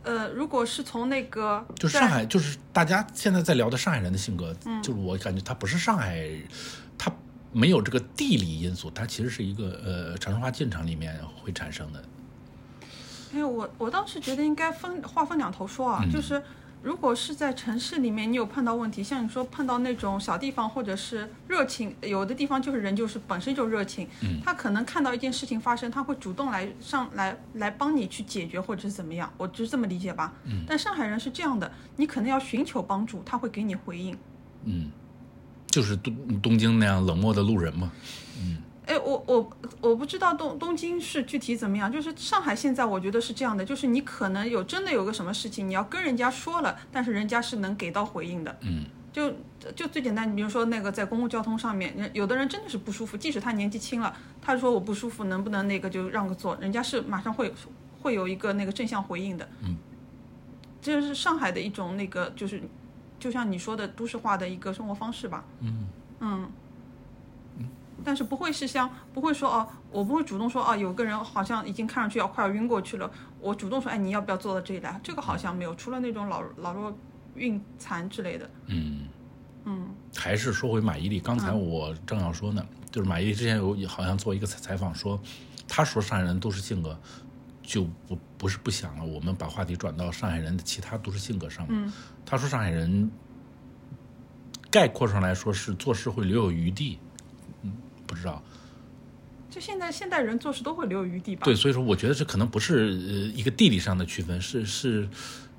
[SPEAKER 2] 呃，如果是从那个在
[SPEAKER 3] 就上海，就是大家现在在聊的上海人的性格，就是我感觉他不是上海，他没有这个地理因素，它其实是一个呃城市化进程里面会产生的。
[SPEAKER 2] 因为我我倒是觉得应该分话分两头说啊，就是如果是在城市里面，你有碰到问题，像你说碰到那种小地方或者是热情，有的地方就是人就是本身就热情，他可能看到一件事情发生，他会主动来上来来帮你去解决或者是怎么样，我就是这么理解吧。但上海人是这样的，你可能要寻求帮助，他会给你回应。
[SPEAKER 3] 嗯，就是东东京那样冷漠的路人嘛。
[SPEAKER 2] 哎，我我我不知道东东京是具体怎么样，就是上海现在我觉得是这样的，就是你可能有真的有个什么事情，你要跟人家说了，但是人家是能给到回应的。
[SPEAKER 3] 嗯，
[SPEAKER 2] 就就最简单，你比如说那个在公共交通上面，有的人真的是不舒服，即使他年纪轻了，他说我不舒服，能不能那个就让个座，人家是马上会会有一个那个正向回应的。
[SPEAKER 3] 嗯，
[SPEAKER 2] 这是上海的一种那个就是，就像你说的都市化的一个生活方式吧。
[SPEAKER 3] 嗯
[SPEAKER 2] 嗯，但是不会是像不会说哦，我不会主动说哦，有个人好像已经看上去要快要晕过去了，我主动说哎，你要不要坐到这里来？这个好像没有，除了那种老老弱孕残之类的。
[SPEAKER 3] 嗯，
[SPEAKER 2] 嗯
[SPEAKER 3] 还是说回马伊琍，刚才我正要说呢，就是马伊琍之前有好像做一个采采访说，她说上海人都市性格，就不不是不想了，我们把话题转到上海人的其他都市性格上面。
[SPEAKER 2] 嗯
[SPEAKER 3] 他说上海人概括上来说是做事会留有余地，嗯，不知道。
[SPEAKER 2] 就现在现代人做事都会留有余地吧？
[SPEAKER 3] 对，所以说我觉得这可能不是呃一个地理上的区分，是是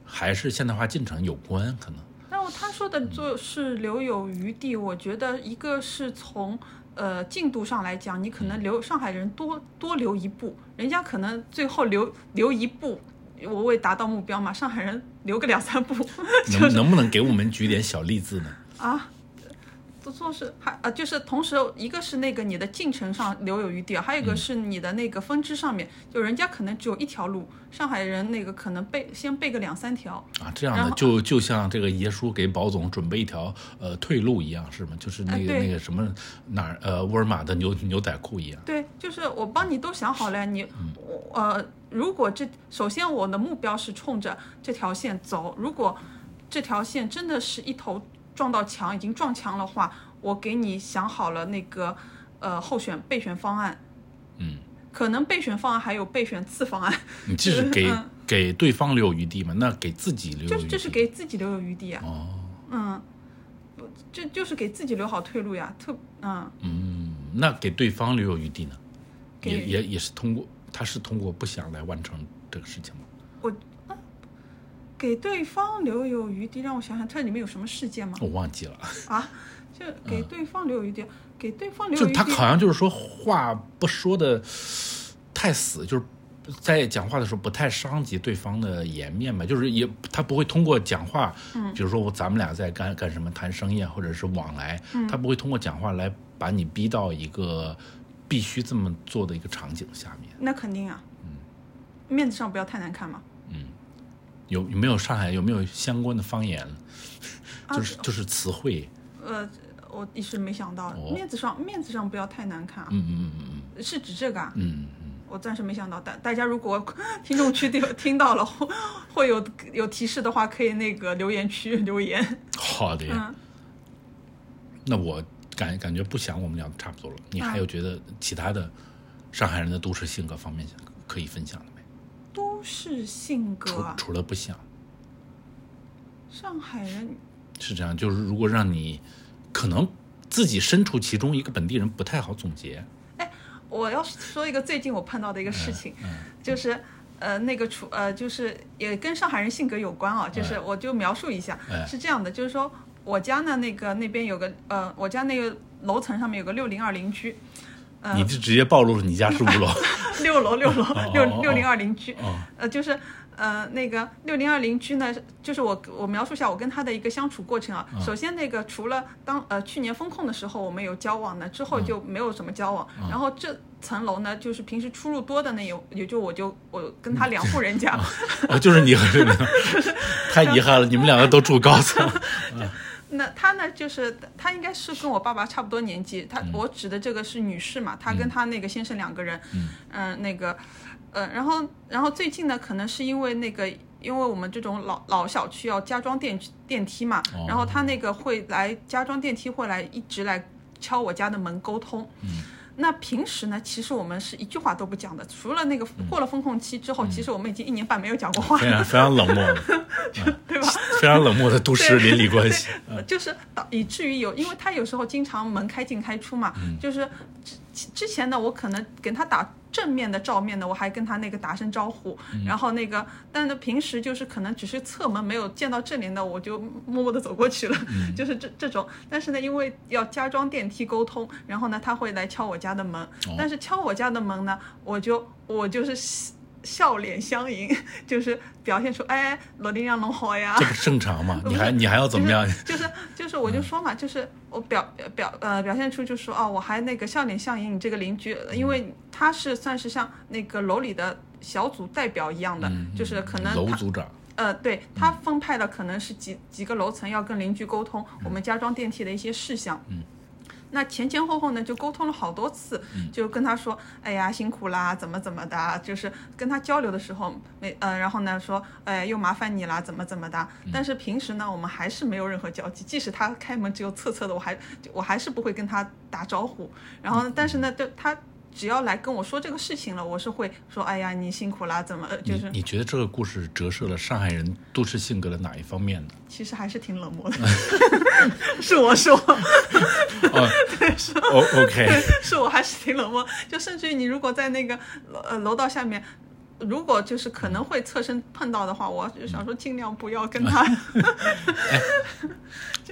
[SPEAKER 3] 还是现代化进程有关，可能。
[SPEAKER 2] 然后他说的做事留有余地，我觉得一个是从呃进度上来讲，你可能留上海人多多留一步，人家可能最后留留一步，我为达到目标嘛，上海人留个两三步，
[SPEAKER 3] 能能不能给我们举点小例子呢？
[SPEAKER 2] 啊，做做事还啊，就是同时一个是那个你的进程上留有余地，还有一个是你的那个分支上面，就人家可能只有一条路，上海人那个可能背先背个两三条，
[SPEAKER 3] 啊，这样的就就像这个爷叔给宝总准备一条呃退路一样，是吗？就是那个、
[SPEAKER 2] 哎
[SPEAKER 3] 那个什么哪儿呃沃尔玛的牛牛仔裤一样。
[SPEAKER 2] 对，就是我帮你都想好了，你我呃，如果这首先我的目标是冲着这条线走，如果这条线真的是一头撞到墙，已经撞墙的话，我给你想好了那个呃候选备选方案，
[SPEAKER 3] 嗯，
[SPEAKER 2] 可能备选方案还有备选次方案，
[SPEAKER 3] 你这是给、
[SPEAKER 2] 嗯
[SPEAKER 3] 给对方留有余地嘛？那给自己留有余地。
[SPEAKER 2] 就是这是给自己留有余地啊，
[SPEAKER 3] 哦，
[SPEAKER 2] 嗯，不这就是给自己留好退路呀，特嗯。
[SPEAKER 3] 嗯，那给对方留有余地呢？
[SPEAKER 2] 给
[SPEAKER 3] 也也也是通过他是通过不想来完成这个事情吗？
[SPEAKER 2] 给对方留有余地，让我想想，它里面有什么事件吗？
[SPEAKER 3] 我忘记了。
[SPEAKER 2] 啊，就给对方留有余地，给对方留
[SPEAKER 3] 就
[SPEAKER 2] 有余地。
[SPEAKER 3] 他好像就是说话不说的太死，就是在讲话的时候不太伤及对方的颜面吧，就是也他不会通过讲话，嗯，比如说我咱们俩在干干什么谈生意啊，或者是往来，
[SPEAKER 2] 嗯
[SPEAKER 3] 他不会通过讲话来把你逼到一个必须这么做的一个场景下面。
[SPEAKER 2] 那肯定啊，
[SPEAKER 3] 嗯
[SPEAKER 2] 面子上不要太难看嘛。
[SPEAKER 3] 有有没有上海有没有相关的方言？
[SPEAKER 2] 啊
[SPEAKER 3] 就是就是词汇，
[SPEAKER 2] 呃，我一时没想到，
[SPEAKER 3] 哦
[SPEAKER 2] 面子上面子上不要太难看啊，
[SPEAKER 3] 嗯嗯嗯
[SPEAKER 2] 是指这个啊。
[SPEAKER 3] 嗯
[SPEAKER 2] 我暂时没想到，大大家如果听众区听听到了，会会有有提示的话，可以那个留言区留言。
[SPEAKER 3] 嗯，好的。
[SPEAKER 2] 嗯，
[SPEAKER 3] 那我感感觉不想我们聊的差不多了，你还
[SPEAKER 2] 嗯
[SPEAKER 3] 有觉得其他的上海人的都市性格方面可以分享的没？
[SPEAKER 2] 都市性格
[SPEAKER 3] 除
[SPEAKER 2] 啊，
[SPEAKER 3] 除了不想。
[SPEAKER 2] 上海人。
[SPEAKER 3] 是这样，就是如果让你可能自己身处其中，一个本地人不太好总结。
[SPEAKER 2] 哎我要说一个最近我碰到的一个事情，就是呃那个处呃就是也跟上海人性格有关啊，就是我就描述一下，
[SPEAKER 3] 哎。
[SPEAKER 2] 是这样的，就是说我家呢那个那边有个呃我家那个楼层上面有个六零二邻居，呃
[SPEAKER 3] 你就直接暴露了你家是五楼
[SPEAKER 2] 六楼六楼
[SPEAKER 3] 哦
[SPEAKER 2] 六
[SPEAKER 3] 哦
[SPEAKER 2] 六零二邻居，
[SPEAKER 3] 哦
[SPEAKER 2] 呃就是。呃，那个六零二邻居呢，就是我我描述一下我跟他的一个相处过程啊。
[SPEAKER 3] 嗯
[SPEAKER 2] 首先，那个除了当呃去年风控的时候我们有交往呢，之后就没有什么交往。
[SPEAKER 3] 嗯
[SPEAKER 2] 然后这层楼呢，就是平时出入多的那有也就我就我跟他两户人家，
[SPEAKER 3] 哦，就是你和这个，太遗憾了，你们两个都住高层。
[SPEAKER 2] 那她呢，就是她应该是跟我爸爸差不多年纪。她、我指的这个是女士嘛，她跟她那个先生两个人，嗯、那个，呃，然后然后最近呢，可能是因为那个。因为我们这种老老小区要加装电电梯嘛，
[SPEAKER 3] 哦
[SPEAKER 2] 然后他那个会来加装电梯，会来一直来敲我家的门沟通。那平时呢，其实我们是一句话都不讲的，除了那个过了风控期之后，其实我们已经一年半没有讲过话了。
[SPEAKER 3] 非常非常冷漠的，
[SPEAKER 2] 对吧？
[SPEAKER 3] 非常冷漠的都市邻里关系。
[SPEAKER 2] 呃就是导以至于有，因为他有时候经常门开进开出嘛，就是之之前呢，我可能跟他打正面的照面呢，我还跟他那个打声招呼，然后那个，但是平时就是可能只是侧门没有见到正脸的，我就默默的走过去了，就是这这种。但是呢，因为要加装电梯沟通，然后呢，他会来敲我家的门，但是敲我家的门呢，我就我就是。笑脸相迎，就是表现出哎，罗丁让侬好呀，
[SPEAKER 3] 这不正常吗？你还你还要怎么样？
[SPEAKER 2] 就是就是，我就说嘛，就是我表表表呃表现出就说哦，我还那个笑脸相迎你这个邻居，因为他是算是像那个楼里的小组代表一样的，就是可能
[SPEAKER 3] 楼组长，
[SPEAKER 2] 呃，对他分派的可能是几几个楼层要跟邻居沟通我们加装电梯的一些事项。嗯。那前前后后呢，就沟通了好多次，就跟他说，哎呀，辛苦啦，怎么怎么的，就是跟他交流的时候，没呃，然后呢说，哎，又麻烦你啦，怎么怎么的。但是平时呢，我们还是没有任何交集，即使他开门只有侧侧的，我还我还是不会跟他打招呼。然后，但是呢，就他只要来跟我说这个事情了，我是会说，哎呀，你辛苦啦，怎么呃就是
[SPEAKER 3] 你你觉得这个故事折射了上海人都市性格的哪一方面呢？
[SPEAKER 2] 其实还是挺冷漠的，是我说。
[SPEAKER 3] 哦，O OK，
[SPEAKER 2] 是我还是挺冷漠，就甚至于你如果在那个呃楼道下面，如果就是可能会侧身碰到的话，我就想说尽量不要跟他。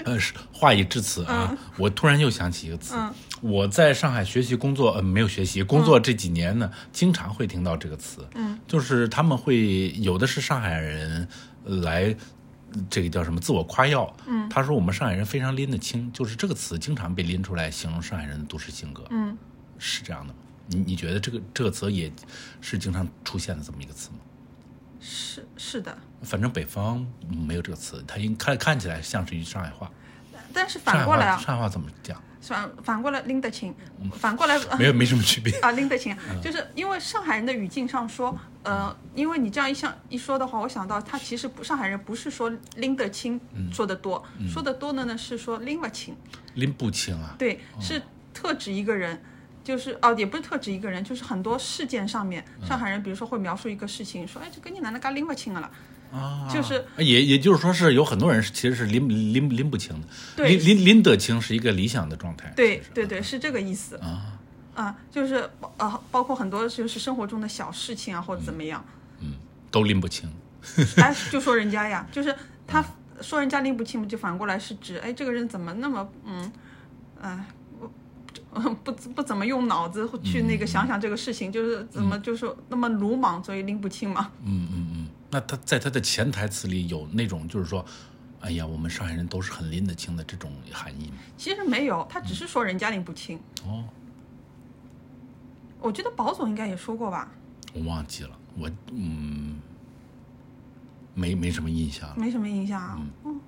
[SPEAKER 3] 呃，是话已至此啊，我突然又想起一个词，我在上海学习工作，呃，没有学习工作这几年呢，经常会听到这个词，嗯，就是他们会有的是上海人呃来。这个叫什么？自我夸耀。嗯，他说我们上海人非常拎得清，就是这个词经常被拎出来形容上海人的都市性格。
[SPEAKER 2] 嗯，
[SPEAKER 3] 是这样的吗？你你觉得这个这个词也是经常出现的这么一个词吗？
[SPEAKER 2] 是是的，
[SPEAKER 3] 反正北方没有这个词，它应看看起来像是一句上海话。
[SPEAKER 2] 但是反过来啊，
[SPEAKER 3] 上海话怎么讲？
[SPEAKER 2] 反反过来拎得清，反过来呃
[SPEAKER 3] 没有没什么区别。
[SPEAKER 2] 啊，拎得清，就是因为上海人的语境上说，呃，因为你这样一想一说的话，我想到他其实不，上海人不是说拎得清说的多，说的多的呢是说拎不清，
[SPEAKER 3] 拎不清啊。
[SPEAKER 2] 对，是特指一个人，就是哦，也不是特指一个人，就是很多事件上面，上海人比如说会描述一个事情，说哎，这跟你哪能嘎拎不清了，
[SPEAKER 3] 啊，
[SPEAKER 2] 就是
[SPEAKER 3] 也也就是说是有很多人是其实是拎拎拎不清的，
[SPEAKER 2] 对
[SPEAKER 3] 拎拎拎得清是一个理想的状态。
[SPEAKER 2] 对对对，是这个意思
[SPEAKER 3] 啊，
[SPEAKER 2] 啊，就是呃，包括很多就是生活中的小事情啊，或者怎么样，嗯
[SPEAKER 3] 都拎不清。
[SPEAKER 2] 哎，就说人家呀，就是他说人家拎不清，就反过来是指，哎，这个人怎么那么嗯，哎、不不不怎么用脑子去那个想想这个事情，就是怎么就是那么鲁莽，所以拎不清嘛。
[SPEAKER 3] 嗯嗯嗯。那他在他的潜台词里有那种就是说，哎呀，我们上海人都是很拎得清的这种含义吗？
[SPEAKER 2] 其实没有，他只是说人家拎不清。
[SPEAKER 3] 哦，
[SPEAKER 2] 我觉得保总应该也说过吧，
[SPEAKER 3] 我忘记了，我嗯，没没什么印象了。
[SPEAKER 2] 没什么印象啊。
[SPEAKER 3] 嗯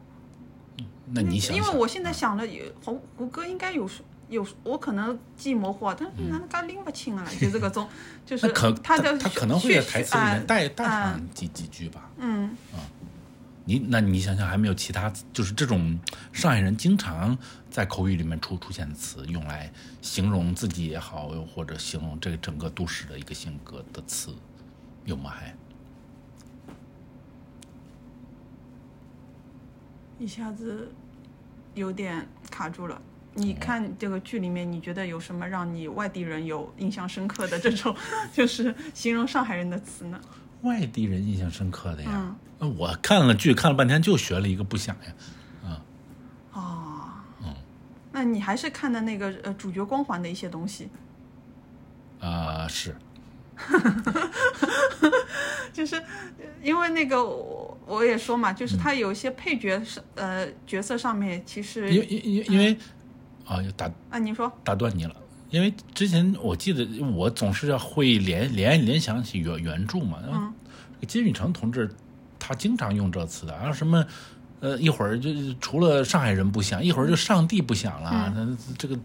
[SPEAKER 3] 那你想想，
[SPEAKER 2] 因为我现在想了，胡胡歌应该有说有，我可能记模糊啊，但是哪能噶拎不清啊？就是个 种，就是
[SPEAKER 3] 嗯那可
[SPEAKER 2] 他的
[SPEAKER 3] 他可能会在台词里面带带
[SPEAKER 2] 啊
[SPEAKER 3] 上几几句吧。
[SPEAKER 2] 嗯，
[SPEAKER 3] 你那你想想，还没有其他就是这种上海人经常在口语里面出出现的词，用来形容自己也好，或者形容这个整个都市的一个性格的词，有吗？还
[SPEAKER 2] 一下子有点卡住了。你看这个剧里面，你觉得有什么让你外地人有印象深刻的这种，就是形容上海人的词呢？
[SPEAKER 3] 外地人印象深刻的呀？我看了剧看了半天，就学了一个不想呀。
[SPEAKER 2] 啊哦，
[SPEAKER 3] 嗯
[SPEAKER 2] 那你还是看的那个呃主角光环的一些东西，
[SPEAKER 3] 啊、是
[SPEAKER 2] 就是呃因为那个我我也说嘛，就是他有一些配角是呃角色上面其实
[SPEAKER 3] 因因因因为啊，打
[SPEAKER 2] 啊，你说
[SPEAKER 3] 打断你了。因为之前我记得我总是要会联联联想起原原著嘛，
[SPEAKER 2] 嗯
[SPEAKER 3] 金宇澄同志他经常用这词的，啊什么呃，一会儿就除了上海人不想，一会儿就上帝不想了，那、这个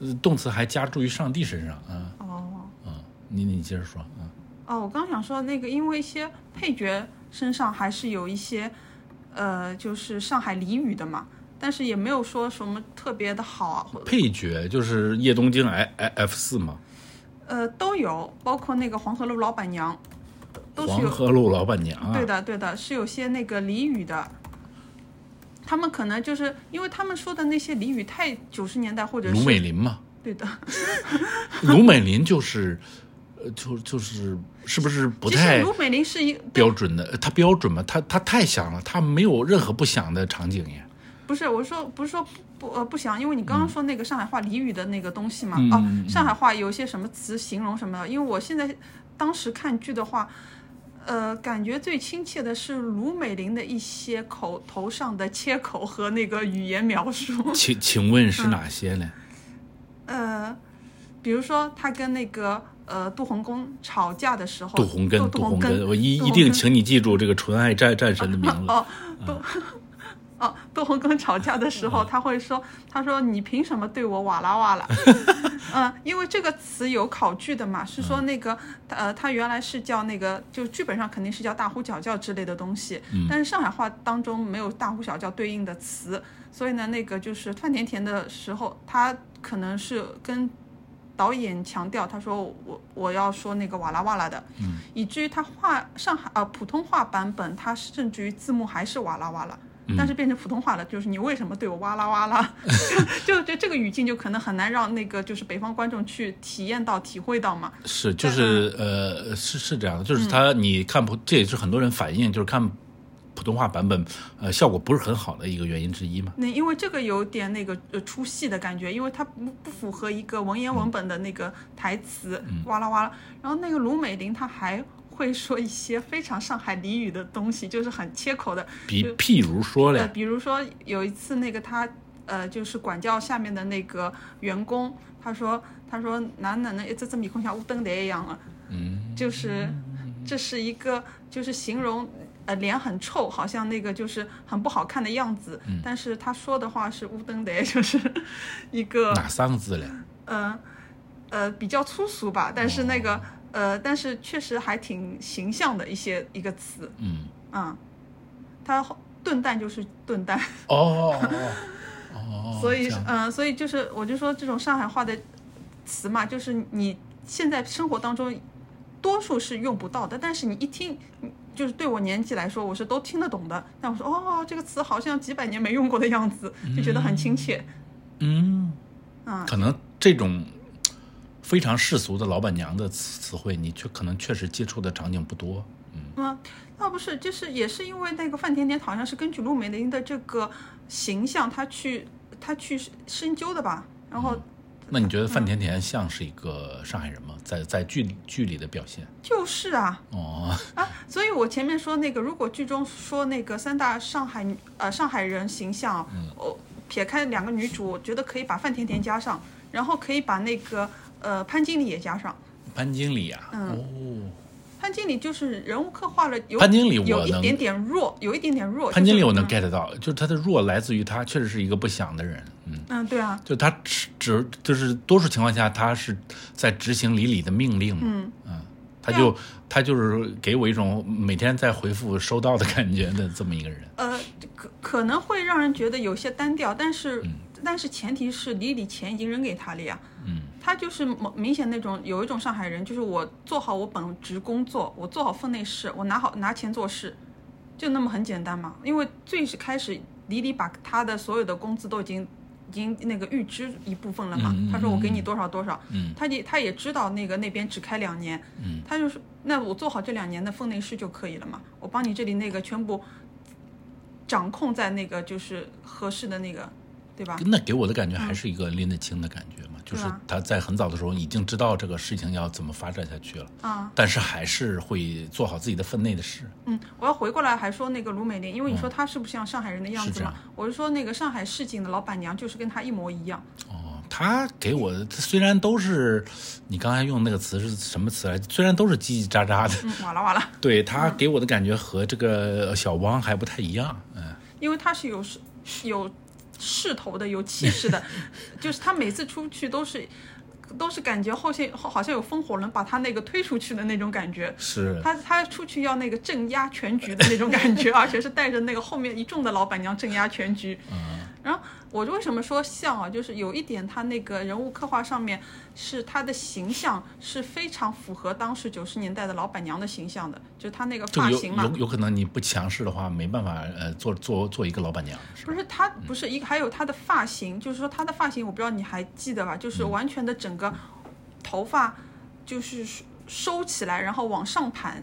[SPEAKER 3] 呃动词还加注于上帝身上啊
[SPEAKER 2] 哦
[SPEAKER 3] 嗯！你你接着说啊，
[SPEAKER 2] 哦，我刚想说那个，因为一些配角身上还是有一些，呃，就是上海俚语的嘛，但是也没有说什么特别的好啊，
[SPEAKER 3] 配角就是叶东京 I I F 四嘛，
[SPEAKER 2] 呃都有，包括那个黄河路老板娘，都是有。
[SPEAKER 3] 黄河路老板娘啊，
[SPEAKER 2] 对的，对的，是有些那个俚语的。他们可能就是因为他们说的那些俚语太九十年代或者
[SPEAKER 3] 卢美林嘛，
[SPEAKER 2] 对的，
[SPEAKER 3] 卢美林就是，呃，就就是是不是不
[SPEAKER 2] 其
[SPEAKER 3] 太
[SPEAKER 2] 卢美玲是一
[SPEAKER 3] 标准的？呃她标准吗？她她太响了，她没有任何不响的场景呀。
[SPEAKER 2] 不是，我说不是说不呃不想，因为你刚刚说那个上海话俚语的那个东西嘛，
[SPEAKER 3] 嗯
[SPEAKER 2] 哦，上海话有些什么词形容什么的，因为我现在当时看剧的话，呃，感觉最亲切的是卢美玲的一些口头上的切口和那个语言描述，
[SPEAKER 3] 请请问是哪些呢？
[SPEAKER 2] 呃，比如说他跟那个呃杜洪根吵架的时候，
[SPEAKER 3] 杜洪根，
[SPEAKER 2] 杜
[SPEAKER 3] 杜洪
[SPEAKER 2] 根，
[SPEAKER 3] 我一一定请你记住这个纯爱战战神的名字。
[SPEAKER 2] 哦，杜。哦，杜洪根吵架的时候，他会说：“他说你凭什么对我哇啦哇啦？” 嗯，因为这个词有考据的嘛，是说那个呃，他原来是叫那个，就剧本上肯定是叫大呼小叫之类的东西，但是上海话当中没有大呼小叫对应的词，所以呢，那个就是范甜甜的时候，他可能是跟导演强调，他说我我要说那个哇啦哇啦的，嗯，以至于他话上海呃普通话版本，他甚至于字幕还是哇啦哇啦。但是变成普通话了，就是你为什么对我哇啦哇啦？就就这个语境就可能很难让那个就是北方观众去体验到、体会到嘛。
[SPEAKER 3] 是，就是呃，是是这样的，就是他你看普，这也是很多人反映，就是看普通话版本，呃，效果不是很好的一个原因之一嘛。
[SPEAKER 2] 那因为这个有点那个呃出戏的感觉，因为它不不符合一个文言文本的那个台词，哇啦哇啦。然后那个卢美玲她还会说一些非常上海俚语的东西，就是很切口的。
[SPEAKER 3] 比譬如说
[SPEAKER 2] 呃，
[SPEAKER 3] 嘞，
[SPEAKER 2] 比如说有一次那个他呃，就是管教下面的那个员工，他说他说哪哪能一只只面孔像乌灯台一样啊，
[SPEAKER 3] 嗯，
[SPEAKER 2] 就是这是一个就是形容呃脸很臭，好像那个就是很不好看的样子，但是他说的话是乌灯台，就是一个
[SPEAKER 3] 哪三个字嘞？
[SPEAKER 2] 呃呃比较粗俗吧，但是那个、呃但是确实还挺形象的一些一个词，
[SPEAKER 3] 嗯，
[SPEAKER 2] 嗯，它炖蛋就是炖蛋。
[SPEAKER 3] 哦哦 哦，
[SPEAKER 2] 所以嗯、所以就是我就说这种上海话的词嘛，就是你现在生活当中多数是用不到的，但是你一听，就是对我年纪来说，我是都听得懂的。但我说哦，这个词好像几百年没用过的样子，就觉得很亲切。
[SPEAKER 3] 嗯，
[SPEAKER 2] 嗯
[SPEAKER 3] 可能这种非常世俗的老板娘的词词汇，你却可能确实接触的场景不多。
[SPEAKER 2] 嗯，那不是，就是也是因为那个范甜甜好像是根据陆美玲的这个形象，她去她去深究的吧，然后。
[SPEAKER 3] 那你觉得范甜甜像是一个上海人吗？在在剧里剧里的表现？
[SPEAKER 2] 就是啊，
[SPEAKER 3] 哦，
[SPEAKER 2] 啊，所以我前面说那个，如果剧中说那个三大上海女呃上海人形象，哦、撇开两个女主，我觉得可以把范甜甜加上，然后可以把那个呃潘经理也加上。
[SPEAKER 3] 潘经理啊，
[SPEAKER 2] 嗯。
[SPEAKER 3] 哦，
[SPEAKER 2] 潘经理就是人物刻画了有
[SPEAKER 3] 潘经理我能
[SPEAKER 2] 有一点点弱，有一点点弱。
[SPEAKER 3] 潘经理我能 get 到，就是他的弱来自于他确实是一个不想的人，嗯，
[SPEAKER 2] 嗯，对啊，
[SPEAKER 3] 就他只只就是多数情况下他是在执行李李的命令嘛，
[SPEAKER 2] 嗯。
[SPEAKER 3] 他就他就是给我一种每天在回复收到的感觉的这么一个人，
[SPEAKER 2] 呃，可可能会让人觉得有些单调，但是、
[SPEAKER 3] 嗯
[SPEAKER 2] 但是前提是李李钱已经扔给他了呀。
[SPEAKER 3] 嗯，
[SPEAKER 2] 他就是明明显那种有一种上海人，就是我做好我本职工作，我做好分内事，我拿好拿钱做事，就那么很简单嘛。因为最是开始李李把他的所有的工资都已经已经那个预支一部分了嘛，他说我给你多少多少，
[SPEAKER 3] 嗯。
[SPEAKER 2] 他也他也知道那个那边只开两年，
[SPEAKER 3] 嗯
[SPEAKER 2] 他就说那我做好这两年的分内事就可以了嘛，我帮你这里那个全部掌控在那个就是合适的那个，对吧？
[SPEAKER 3] 那给我的感觉还是一个拎得清的感觉嘛，就是他在很早的时候已经知道这个事情要怎么发展下去了，
[SPEAKER 2] 啊，
[SPEAKER 3] 但是还是会做好自己的分内的事。
[SPEAKER 2] 嗯，我要回过来还说那个卢美玲，因为你说她是不是像上海人的样子嘛
[SPEAKER 3] 是？
[SPEAKER 2] 我是说那个上海市井的老板娘就是跟她一模一样。
[SPEAKER 3] 哦，她给我的虽然都是你刚才用那个词是什么词来？虽然都是叽叽喳喳的，
[SPEAKER 2] 嗯，哇啦哇啦。
[SPEAKER 3] 对她给我的感觉和这个小汪还不太一样。嗯，
[SPEAKER 2] 因为她是有是有势头的，有气势的，就是他每次出去都是都是感觉后线好像有风火轮把他那个推出去的那种感觉。
[SPEAKER 3] 是
[SPEAKER 2] 他他出去要那个镇压全局的那种感觉，而且是带着那个后面一众的老板娘镇压全局。然后我为什么说像啊？就是有一点，他那个人物刻画上面是他的形象是非常符合当时九十年代的老板娘的形象的，就他那个发型嘛
[SPEAKER 3] 有。有可能你不强势的话，没办法呃做做做一个老板娘，是
[SPEAKER 2] 不是他，不是一个，还有他的发型，就是说他的发型，我不知道你还记得吧？
[SPEAKER 3] 嗯
[SPEAKER 2] 就是完全的整个头发就是收起来，然后往上盘。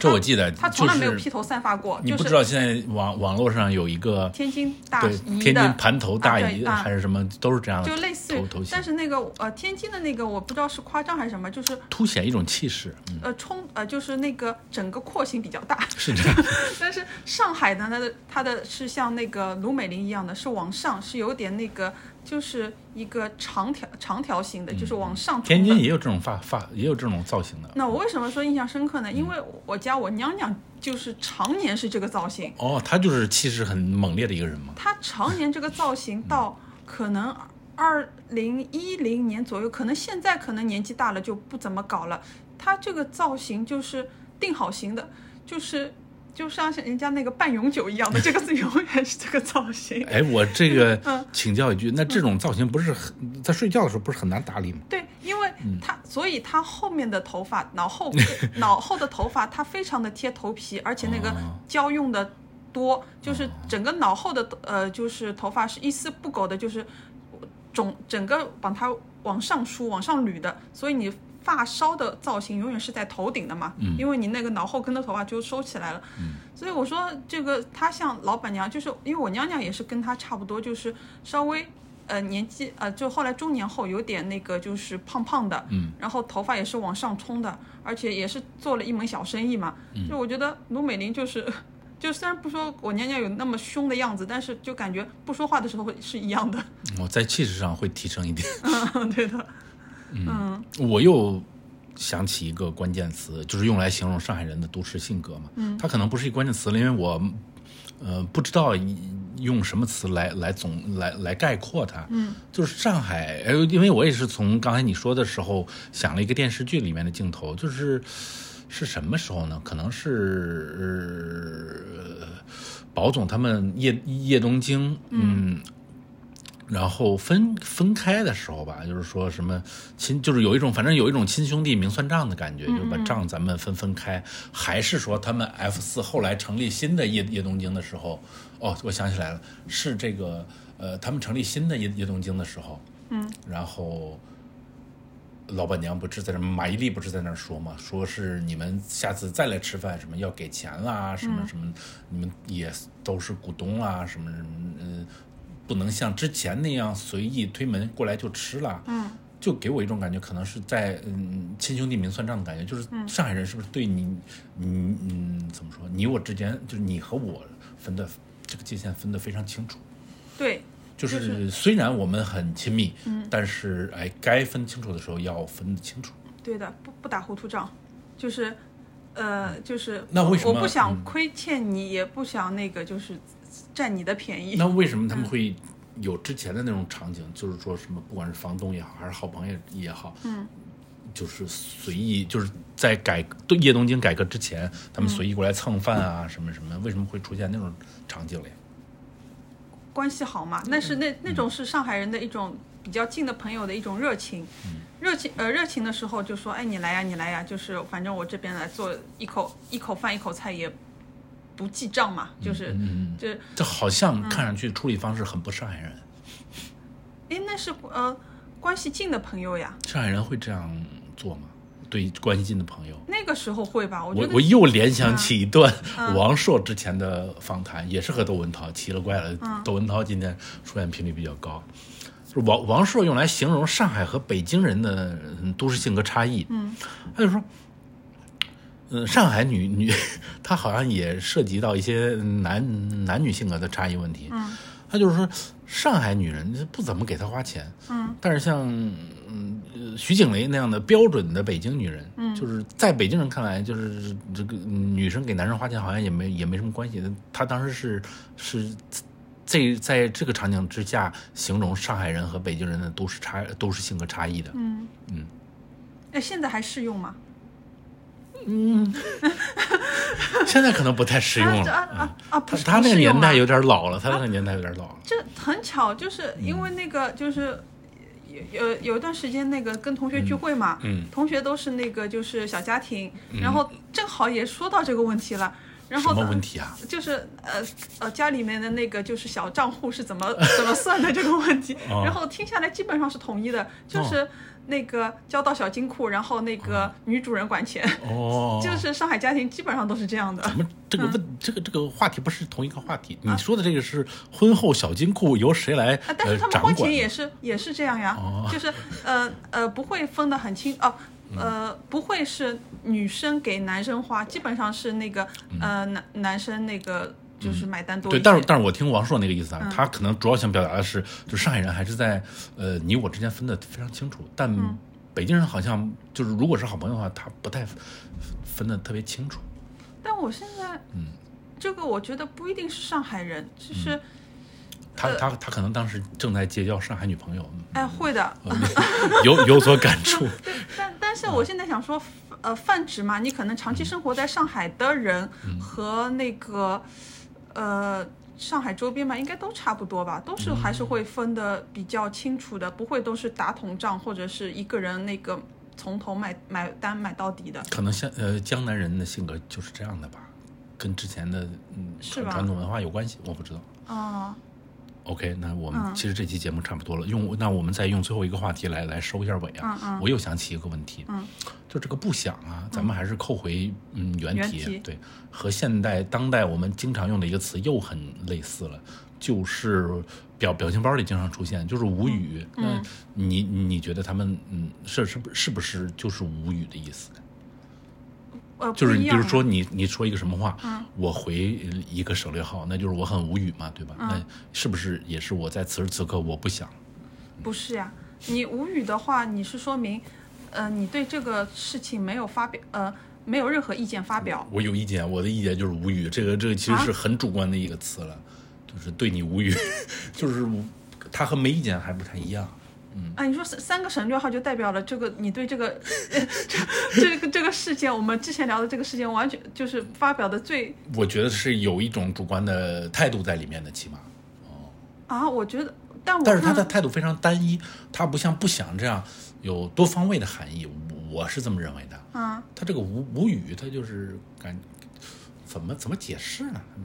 [SPEAKER 3] 这我记得，
[SPEAKER 2] 他从来没有披头散发过，就是
[SPEAKER 3] 你不知道现在网网络上有一个
[SPEAKER 2] 天津大姨的
[SPEAKER 3] 天津盘头大姨还是什么，都是这样的，
[SPEAKER 2] 就类似于但，是那个呃天津的那个我不知道是夸张还是什么，就是
[SPEAKER 3] 凸显一种气势，嗯，
[SPEAKER 2] 呃冲呃就是那个整个廓形比较大，
[SPEAKER 3] 是这样。
[SPEAKER 2] 但是上海的它的它的是像那个卢美玲一样的，是往上，是有点那个就是一个长条长条形的，就是往上。
[SPEAKER 3] 嗯天津也有这种发发，也有这种造型的。
[SPEAKER 2] 那我为什么说印象深刻
[SPEAKER 3] 嗯
[SPEAKER 2] 呢？因为我家我娘娘就是常年是这个造型，
[SPEAKER 3] 哦，她就是气势很猛烈的一个人嘛。
[SPEAKER 2] 她常年这个造型到可能二零一零年左右，可能现在可能年纪大了就不怎么搞了。她这个造型就是定好型的，就是就像是人家那个半永久一样的，这个是 永远是这个造型。
[SPEAKER 3] 哎，我这个
[SPEAKER 2] 嗯
[SPEAKER 3] 请教一句，那这种造型不是很在睡觉的时候不是很难打理吗？
[SPEAKER 2] 对，因为
[SPEAKER 3] 嗯
[SPEAKER 2] 他，所以他后面的头发，脑后 脑后的头发，它非常的贴头皮，而且那个
[SPEAKER 3] 哦
[SPEAKER 2] 胶用的多，就是整个脑后的呃，就是头发是一丝不苟的，就是整整个把它往上梳、往上捋的，所以你发梢的造型永远是在头顶的嘛，
[SPEAKER 3] 嗯
[SPEAKER 2] 因为你那个脑后跟的头发就收起来了，所以我说这个她像老板娘，就是因为我娘娘也是跟她差不多，就是稍微。呃，年纪呃，就后来中年后有点那个，就是胖胖的，
[SPEAKER 3] 嗯，
[SPEAKER 2] 然后头发也是往上冲的，而且也是做了一门小生意嘛。就我觉得卢美玲就是，就虽然不说我娘娘有那么凶的样子，但是就感觉不说话的时候是一样的。
[SPEAKER 3] 我在气质上会提升一点。
[SPEAKER 2] 嗯 对的，
[SPEAKER 3] 我又想起一个关键词，就是用来形容上海人的都市性格嘛。嗯，它可能不是一个关键词了，因为我呃不知道用什么词来来总来来概括它。嗯，就是上海，呃，因为我也是从刚才你说的时候想了一个电视剧里面的镜头，就是是什么时候呢？可能是、呃、宝总他们叶叶东京，嗯然后分分开的时候吧，就是说什么亲，就是有一种反正有一种亲兄弟明算账的感觉，就是把账咱们分分开。还是说他们 F 四后来成立新的叶叶东京的时候，哦，我想起来了，是这个呃，他们成立新的叶叶东京的时候，嗯，然后。老板娘不是在那，马伊琍不是在那儿说嘛，说是你们下次再来吃饭，什么要给钱啦，什么什么，你们也都是股东啦，什么什么，嗯、不能像之前那样随意推门过来就吃了。嗯，就给我一种感觉，可能是在嗯亲兄弟明算账的感觉，就是上海人是不是对你，你嗯怎么说，你我之间就是你和我分的这个界限分得非常清楚。
[SPEAKER 2] 对，
[SPEAKER 3] 就
[SPEAKER 2] 就是
[SPEAKER 3] 是虽然我们很亲密，嗯，但是哎，该分清楚的时候要分得清楚。
[SPEAKER 2] 对的，不不打糊涂账，就是，呃，就是
[SPEAKER 3] 那为什么
[SPEAKER 2] 我不想
[SPEAKER 3] 嗯
[SPEAKER 2] 亏欠你，也不想那个就是占你的便宜。
[SPEAKER 3] 那为什么他们会有之前的那种场景？就是说什么，不管是房东也好，还是好朋友也好，嗯，就是随意，就是在改对叶东京改革之前，他们随意过来蹭饭啊，什么什么，为什么会出现那种场景嘞？
[SPEAKER 2] 关系好嘛，那是那那种是上海人的一种比较近的朋友的一种热情，热情呃热情的时候就说，哎你来呀你来呀，就是反正我这边来做一口一口饭一口菜也不记账嘛，就是就
[SPEAKER 3] 这好像看上去处理方式很不上海人。
[SPEAKER 2] 哎那是呃关系近的朋友呀，
[SPEAKER 3] 上海人会这样做吗？对关系近的朋友，
[SPEAKER 2] 那个时候会吧，我
[SPEAKER 3] 我我又联想起一段
[SPEAKER 2] 嗯
[SPEAKER 3] 王朔之前的访谈，也是和窦文涛，奇了怪了。
[SPEAKER 2] 嗯
[SPEAKER 3] 窦文涛今天出现频率比较高，就是王王朔用来形容上海和北京人的嗯都市性格差异。嗯，他就说，嗯，上海女女，她好像也涉及到一些男男女性格的差异问题。嗯，她就是说，上海女人不怎么给她花钱。嗯，但是像嗯，呃徐静蕾那样的标准的北京女人，嗯，就是在北京人看来，就是这个嗯女生给男生花钱好像也没也没什么关系。她当时是是这在这个场景之下形容上海人和北京人的都是差都是性格差异的。
[SPEAKER 2] 嗯
[SPEAKER 3] 嗯，
[SPEAKER 2] 哎，现在还适用吗？
[SPEAKER 3] 现在可能不太实用
[SPEAKER 2] 啊
[SPEAKER 3] 了。
[SPEAKER 2] 啊 啊啊！不
[SPEAKER 3] 他
[SPEAKER 2] 是
[SPEAKER 3] 他那个年代
[SPEAKER 2] 有。
[SPEAKER 3] 点老了，他那个年代有点老了。
[SPEAKER 2] 这很巧，就是因为那个 就是有有有一段时间那个跟同学聚会嘛，
[SPEAKER 3] 嗯
[SPEAKER 2] 同学都是那个就是小家庭，然后正好也说到这个问题了，然后
[SPEAKER 3] 什么
[SPEAKER 2] 呢
[SPEAKER 3] 问题啊？
[SPEAKER 2] 就是呃呃家里面的那个就是小账户是怎么 怎么算的这个问题，
[SPEAKER 3] 哦
[SPEAKER 2] 然后听下来基本上是统一的，就是那个交到小金库，然后那个女主人管钱，
[SPEAKER 3] 哦，
[SPEAKER 2] 就是上海家庭基本上都是这样的。
[SPEAKER 3] 咱们这个问、这个这个话题不是同一个话题。你说的这个是婚后小金库由谁来
[SPEAKER 2] 啊，但
[SPEAKER 3] 呃
[SPEAKER 2] 是他们花
[SPEAKER 3] 掌管的？
[SPEAKER 2] 钱也是也是这样呀，
[SPEAKER 3] 哦
[SPEAKER 2] 就是呃呃不会分得很清哦。呃，不会是女生给男生花，基本上是那个呃男男生那个就是买单多一
[SPEAKER 3] 对，但是但是我听王朔那个意思啊，
[SPEAKER 2] 嗯。
[SPEAKER 3] 他可能主要想表达的是，就上海人还是在呃你我之间分的非常清楚，但
[SPEAKER 2] 嗯。
[SPEAKER 3] 北京人好像就是如果是好朋友的话，他不太分的特别清楚。
[SPEAKER 2] 但我现在，
[SPEAKER 3] 嗯。
[SPEAKER 2] 这个我觉得不一定是上海人，就是、
[SPEAKER 3] 他他他可能当时正在结交上海女朋友，
[SPEAKER 2] 哎会的，
[SPEAKER 3] 有有所感触。
[SPEAKER 2] 对，但 但是我现在想说，呃，泛指嘛，你可能长期生活在上海的人和那个，呃，上海周边吧，应该都差不多吧，都是还是会分的比较清楚的，不会都是打统账或者是一个人那个从头买买单买到底的。
[SPEAKER 3] 可能像呃江南人的性格就是这样的吧，跟之前的嗯传统文化有关系，我不知道。
[SPEAKER 2] 啊、
[SPEAKER 3] OK，那我们
[SPEAKER 2] 嗯
[SPEAKER 3] 其实这期节目差不多了，用那我们再用最后一个话题来来收一下尾啊。
[SPEAKER 2] 嗯嗯
[SPEAKER 3] 我又想起一个问题，
[SPEAKER 2] 嗯，
[SPEAKER 3] 就这个不想啊，咱们还是扣回嗯原题，对，和现代当代我们经常用的一个词又很类似了，就是表表情包里经常出现，就是无语。
[SPEAKER 2] 嗯
[SPEAKER 3] 那你你觉得他们嗯是是是不是就是无语的意思？
[SPEAKER 2] 呃，
[SPEAKER 3] 就是你比如说你你说一个什么话，
[SPEAKER 2] 嗯
[SPEAKER 3] 我回一个省略号，那就是我很无语嘛，对吧？
[SPEAKER 2] 嗯
[SPEAKER 3] 那是不是也是我在此时此刻我不想？
[SPEAKER 2] 不是呀，你无语的话，你是说明，呃，你对这个事情没有发表，呃，没有任何意见发表。
[SPEAKER 3] 我有意见，我的意见就是无语。这个这个其实是很主观的一个词了，就是对你无语，就是他和没意见还不太一样。
[SPEAKER 2] 啊，你说三三个省略号就代表了这个你对这个呃 这这个这个事件，我们之前聊的这个事件，完全就是发表的最
[SPEAKER 3] 我觉得是有一种主观的态度在里面的，起码。
[SPEAKER 2] 啊，我觉得，但我
[SPEAKER 3] 但是他的态度非常单一，他不像不想这样有多方位的含义，我是这么认为的。
[SPEAKER 2] 啊，
[SPEAKER 3] 他这个无无语，他就是感怎么怎么解释呢？嗯，